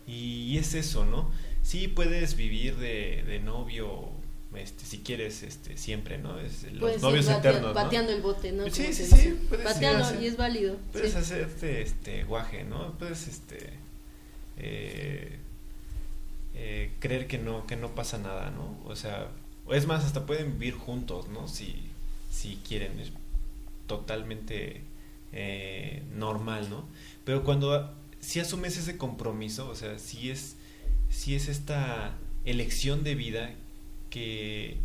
Y, es eso, ¿no? Sí puedes vivir de, de novio este, si quieres, este, siempre, ¿no? Es los novios eternos, Pateando el bote, ¿no? Sí, sí, sí. Pateando, y es válido. Puedes hacerte, este, guaje, ¿no? Puedes, este, eh, eh, creer que no, que no pasa nada, ¿no? O sea, es más, hasta pueden vivir juntos, ¿no? Si, si quieren, es totalmente eh, normal, ¿no? Pero cuando si asumes ese compromiso, o sea, si es, si es esta elección de vida que,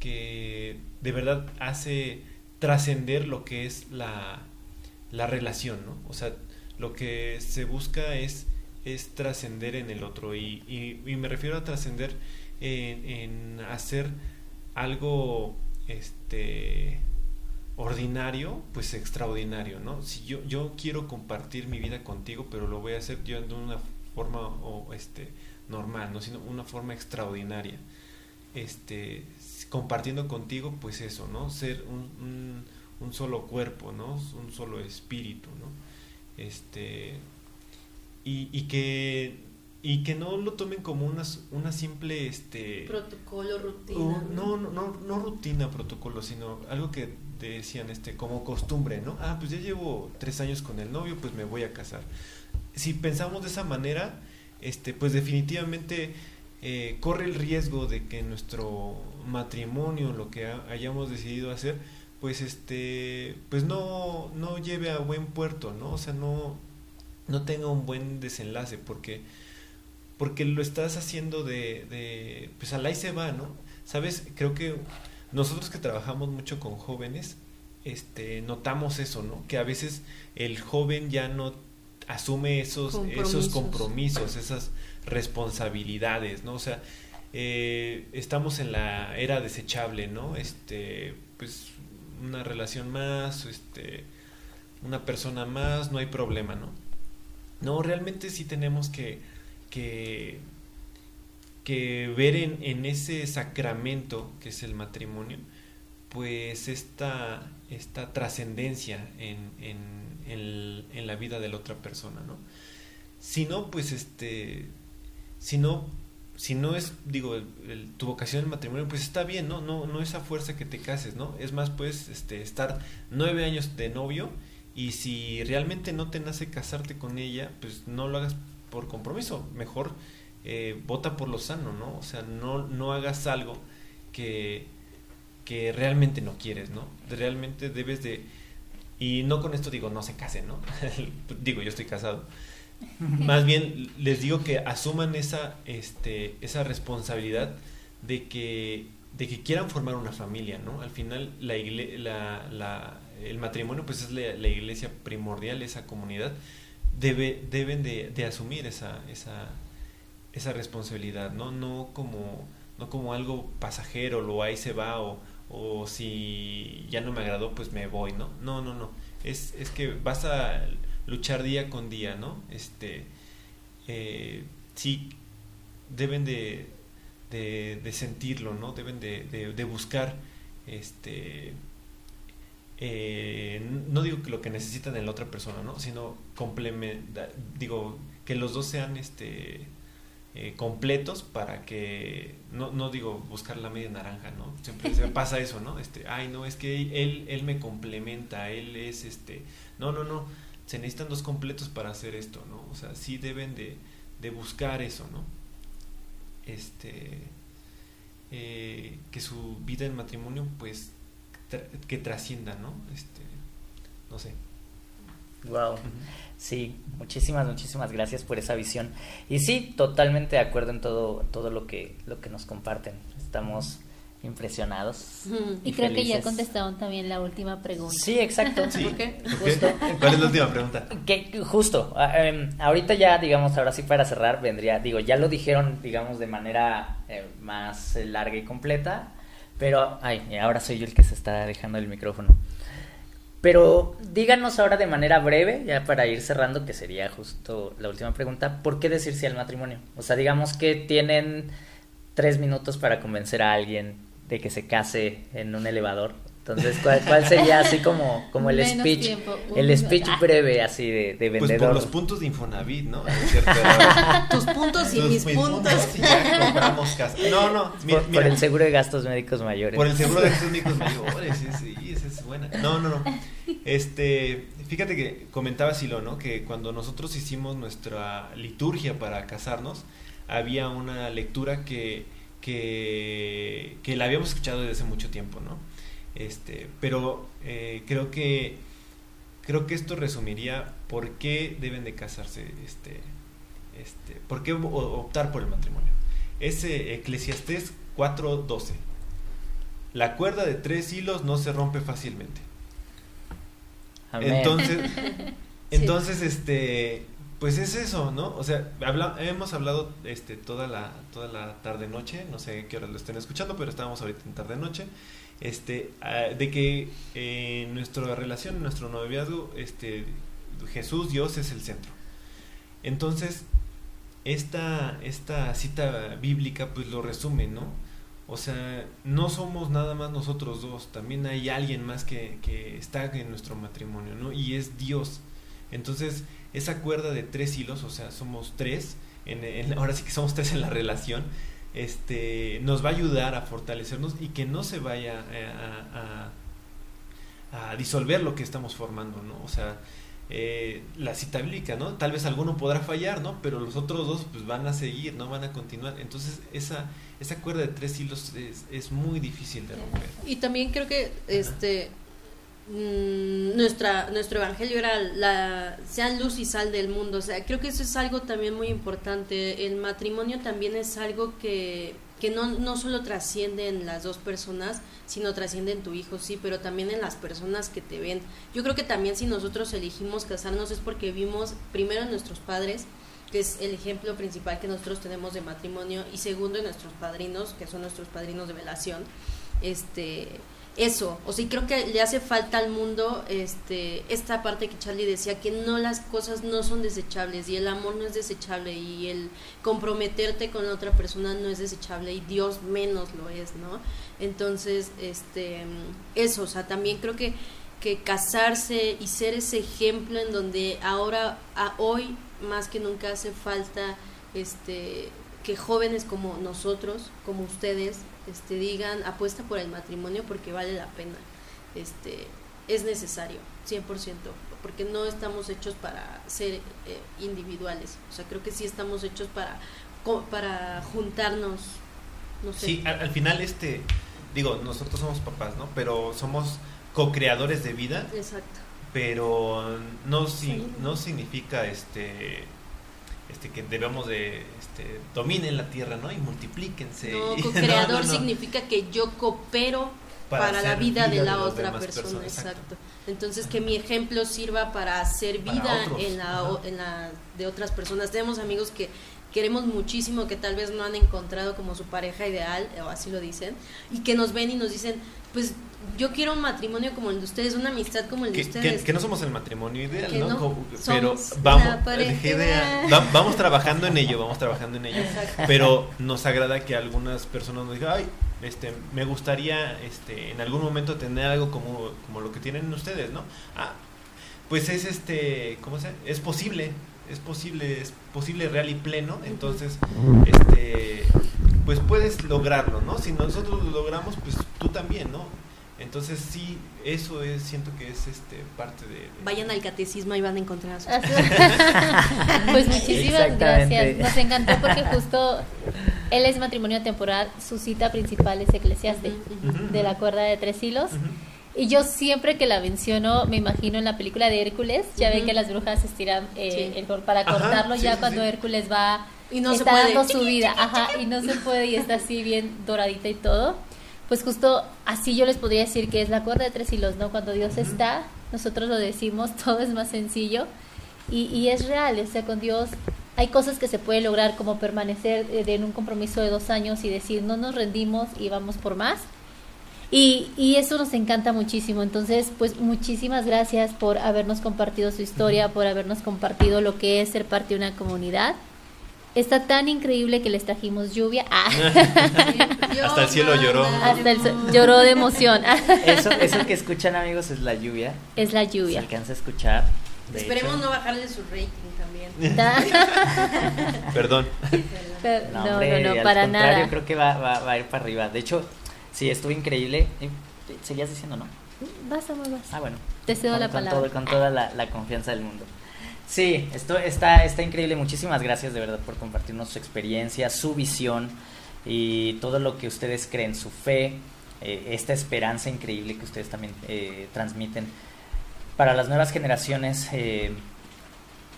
que de verdad hace trascender lo que es la, la relación, ¿no? O sea, lo que se busca es, es trascender en el otro y, y, me refiero a trascender en, en, hacer algo este ordinario pues extraordinario no si yo yo quiero compartir mi vida contigo pero lo voy a hacer yo de una forma o este normal no sino una forma extraordinaria este, compartiendo contigo, pues eso, ¿no? Ser un, un, solo cuerpo, ¿no? Un solo espíritu, ¿no? Este, y, y, que, y que no lo tomen como una, una simple, este... Protocolo, rutina. no, no, no, no rutina, protocolo, sino algo que decían, este, como costumbre, ¿no? Ah, pues ya llevo tres años con el novio, pues me voy a casar. Si pensamos de esa manera, este, pues definitivamente eh, corre el riesgo de que nuestro matrimonio, lo que hayamos decidido hacer, pues este, pues no, no lleve a buen puerto, ¿no? O sea, no, no tenga un buen desenlace, porque, porque lo estás haciendo de, de, pues al ahí se va, ¿no? Sabes, creo que nosotros que trabajamos mucho con jóvenes, este, notamos eso, ¿no? Que a veces el joven ya no asume esos esos compromisos, esas responsabilidades, ¿no? O sea, eh, estamos en la era desechable, ¿no? Este, pues una relación más, este, una persona más, no hay problema, ¿no? No, realmente sí tenemos que, que, que ver en, ese sacramento que es el matrimonio, pues esta, esta trascendencia en, en, la vida de la otra persona, ¿no? Si no, pues este, si no, si no es, digo, tu vocación en matrimonio, pues está bien, ¿no? No, no esa fuerza que te cases, ¿no? Es más, pues, este, estar nueve años de novio y si realmente no te nace casarte con ella, pues no lo hagas por compromiso, mejor eh, vota por lo sano, ¿no? O sea, no, no hagas algo que, que realmente no quieres, ¿no? Realmente debes de... Y no con esto digo, no se casen, ¿no? digo, yo estoy casado. Más bien les digo que asuman esa, este, esa responsabilidad de que, de que quieran formar una familia, ¿no? Al final la, la, la el matrimonio pues es la, iglesia primordial, esa comunidad, debe, deben de, de asumir esa, esa, esa responsabilidad, ¿no? No como, no como algo pasajero, lo ahí se va, o, o si ya no me agradó, pues me voy, ¿no? No, no, no. Es, es que vas a luchar día con día, ¿no? Este, eh, sí, deben de, de, sentirlo, ¿no? Deben de, de buscar, este, eh, no digo que lo que necesitan en la otra persona, ¿no? Sino complementar, digo, que los dos sean, este, eh, completos para que no, no digo buscar la media naranja no siempre se pasa eso no este ay no es que él él me complementa él es este no no no se necesitan dos completos para hacer esto no o sea sí deben de, de buscar eso no este eh, que su vida en matrimonio pues que trascienda no este no sé Wow. Sí, muchísimas, muchísimas gracias por esa visión. Y sí, totalmente de acuerdo en todo, todo lo que, lo que nos comparten. Estamos impresionados. Y, creo que ya contestaron también la última pregunta. Sí, exacto. ¿Por qué? ¿Cuál es la última pregunta? Que justo, em, ahorita ya, digamos, ahora sí para cerrar, vendría, digo, ya lo dijeron, digamos, de manera eh, más larga y completa, pero, ay, ahora soy yo el que se está dejando el micrófono. Pero díganos ahora de manera breve, ya para ir cerrando, que sería justo la última pregunta, ¿por qué decir sí al matrimonio? O sea, digamos que tienen tres minutos para convencer a alguien de que se case en un elevador. Entonces, ¿cuál, sería así como, como el speech? El speech breve así de, de vendedor. Pues por los puntos de Infonavit, ¿no? Tus puntos y mis, puntos. y ya compramos casa. No, no. por, el seguro de gastos médicos mayores. Por el seguro de gastos médicos mayores, sí, sí, esa es buena. No, no, no. Este, fíjate que comentaba Silo, ¿no? Que cuando nosotros hicimos nuestra liturgia para casarnos, había una lectura que, que, que la habíamos escuchado desde hace mucho tiempo, ¿no? Este, pero eh, creo que creo que esto resumiría por qué deben de casarse, este, este, por qué optar por el matrimonio. Es Eclesiastés 4:12. La cuerda de tres hilos no se rompe fácilmente. Entonces, entonces, este, pues es eso, ¿no? O sea, hemos hablado este, toda la, toda la tarde noche, no sé qué hora lo estén escuchando, pero estábamos ahorita en tarde noche, este, ah, de que en eh, nuestra relación, en nuestro noviazgo, este, Jesús, Dios es el centro. Entonces, esta, esta cita bíblica pues lo resume, ¿no? O sea, no somos nada más nosotros dos, también hay alguien más que, que está en nuestro matrimonio, ¿no? Y es Dios. Entonces, esa cuerda de tres hilos, o sea, somos tres, ahora sí que somos tres en la relación, este, nos va a ayudar a fortalecernos y que no se vaya a, a, a disolver lo que estamos formando, ¿no? O sea, eh, la cita bíblica, ¿no? Tal vez alguno podrá fallar, ¿no? Pero los otros dos pues van a seguir, no van a continuar. Entonces esa esa cuerda de tres hilos es, es muy difícil de romper. Y también creo que este mm, nuestra nuestro evangelio era la sean luz y sal del mundo, o sea, creo que eso es algo también muy importante. El matrimonio también es algo que que no, no solo trasciende en las dos personas, sino trasciende en tu hijo, sí, pero también en las personas que te ven. Yo creo que también si nosotros elegimos casarnos es porque vimos primero en nuestros padres, que es el ejemplo principal que nosotros tenemos de matrimonio, y segundo en nuestros padrinos, que son nuestros padrinos de velación, este eso, o sea, y creo que le hace falta al mundo este esta parte que Charlie decía que no las cosas no son desechables y el amor no es desechable y el comprometerte con la otra persona no es desechable y Dios menos lo es, ¿no? Entonces, este eso, o sea, también creo que que casarse y ser ese ejemplo en donde ahora a hoy más que nunca hace falta este que jóvenes como nosotros, como ustedes, este, digan apuesta por el matrimonio porque vale la pena. Este, es necesario, 100%, porque no estamos hechos para ser eh, individuales. O sea, creo que sí estamos hechos para, para juntarnos. No sé. Sí, al, final, este, digo, nosotros somos papás, ¿no? Pero somos co-creadores de vida. Exacto. Pero no, no significa este este, que debemos de este, dominen la tierra, ¿no? Y multiplíquense. No, co-creador significa que yo coopero para, la vida, de la otra persona, exacto. Entonces que mi ejemplo sirva para hacer vida en la, en la de otras personas. Tenemos amigos que queremos muchísimo que tal vez no han encontrado como su pareja ideal o así lo dicen y que nos ven y nos dicen pues yo quiero un matrimonio como el de ustedes, una amistad como el de ustedes. Que, no somos el matrimonio ideal, ¿no? pero vamos, vamos trabajando en ello, vamos trabajando en ello. Pero nos agrada que algunas personas nos digan, ay, este, me gustaría este, en algún momento tener algo como, como lo que tienen ustedes, ¿no? Ah, pues es este, ¿cómo se? Es posible, es posible, es posible real y pleno, entonces, este, pues puedes lograrlo, ¿no? Si nosotros lo logramos, pues tú también, ¿no? Entonces sí, eso es, siento que es este parte de... Vayan al catecismo y van a encontrar a sus... Pues muchísimas gracias. Nos encantó porque justo él es matrimonio temporal, su cita principal es Eclesiastes, de la cuerda de tres hilos. Y yo siempre que la menciono, me imagino en la película de Hércules, ya ven que las brujas estiran eh, el para cortarlo, ya cuando Hércules va y no está dando su vida, ajá, y no se puede y está así bien doradita y todo. Pues justo así yo les podría decir que es la cuerda de tres hilos, ¿no? Cuando Dios está, nosotros lo decimos, todo es más sencillo. Y, y es real, o sea, con Dios hay cosas que se puede lograr como permanecer eh, en un compromiso de dos años y decir no nos rendimos y vamos por más. Y, y, eso nos encanta muchísimo. Entonces, pues muchísimas gracias por habernos compartido su historia, por habernos compartido lo que es ser parte de una comunidad. Está tan increíble que les trajimos lluvia. Ah. Hasta el cielo lloró. Hasta el lloró de emoción. eso, eso que escuchan amigos es la lluvia. Es la lluvia. Se alcanza a escuchar. Esperemos no bajarle su rating también. Perdón. no, no, no, no, para nada. Yo creo que va, va, va, a ir para arriba. De hecho, sí, estuvo increíble. Eh, ¿Seguías diciendo no? Vas, amor, vas. Ah, bueno. Te cedo la palabra. con toda la, la confianza del mundo. Sí, esto está, está increíble. Muchísimas gracias de verdad por compartirnos su experiencia, su visión y todo lo que ustedes creen, su fe, eh, esta esperanza increíble que ustedes también eh, transmiten para las nuevas generaciones eh,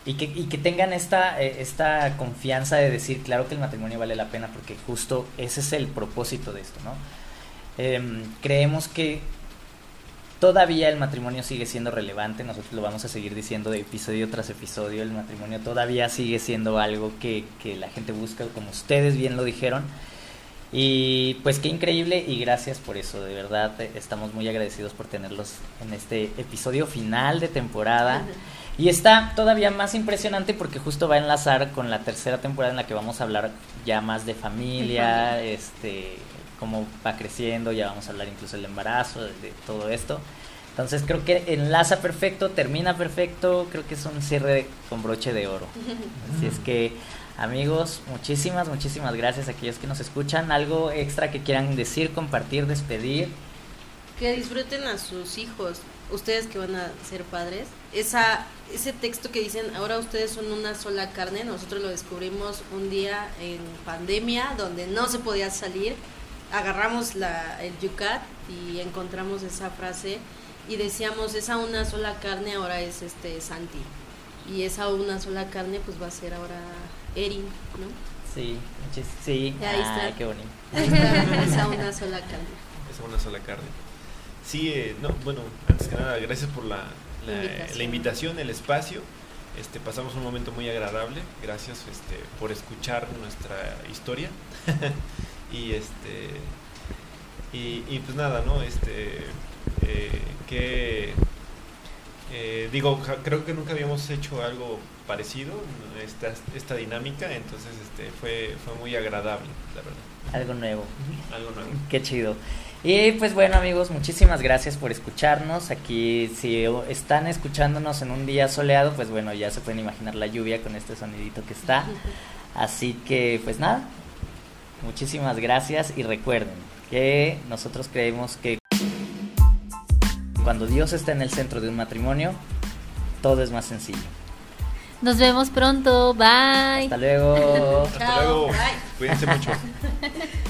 y, que, y que tengan esta, esta confianza de decir, claro que el matrimonio vale la pena porque justo ese es el propósito de esto, ¿no? Em, creemos que todavía el matrimonio sigue siendo relevante, nosotros lo vamos a seguir diciendo de episodio tras episodio, el matrimonio todavía sigue siendo algo que, la gente busca, como ustedes bien lo dijeron. Y pues qué increíble y gracias por eso, de verdad eh, estamos muy agradecidos por tenerlos en este episodio final de temporada. Y está todavía más impresionante porque justo va a enlazar con la tercera temporada en la que vamos a hablar ya más de familia, este cómo va creciendo, ya vamos a hablar incluso del embarazo, de, todo esto. Entonces creo que enlaza perfecto, termina perfecto, creo que es un cierre con broche de oro. Así es que amigos, muchísimas, muchísimas gracias a aquellos que nos escuchan. ¿Algo extra que quieran decir, compartir, despedir? Que disfruten a sus hijos, ustedes que van a ser padres. Esa, ese texto que dicen, ahora ustedes son una sola carne, nosotros lo descubrimos un día en pandemia, donde no se podía salir agarramos la, el yucat y encontramos esa frase y decíamos, esa una sola carne ahora es este Santi. Y esa una sola carne pues va a ser ahora Erin, ¿no? Sí, sí. Ahí está. qué bonito. esa una sola carne. Esa una sola carne. Sí, eh, no, bueno, antes que nada, gracias por la, la, invitación. el espacio. Este, pasamos un momento muy agradable. Gracias este, por escuchar nuestra historia. y este Y, y pues nada, ¿no? Este, eh, que, eh, digo, ja- creo que nunca habíamos hecho algo parecido, esta, esta dinámica, entonces este, fue, fue muy agradable, la verdad. Algo nuevo. Algo nuevo. Qué chido. Y pues bueno amigos, muchísimas gracias por escucharnos. Aquí si están escuchándonos en un día soleado, pues bueno, ya se pueden imaginar la lluvia con este sonidito que está. Así que pues nada, muchísimas gracias y recuerden que nosotros creemos que cuando Dios está en el centro de un matrimonio, todo es más sencillo. Nos vemos pronto. Bye. Hasta luego. Hasta luego. Bye. Cuídense mucho.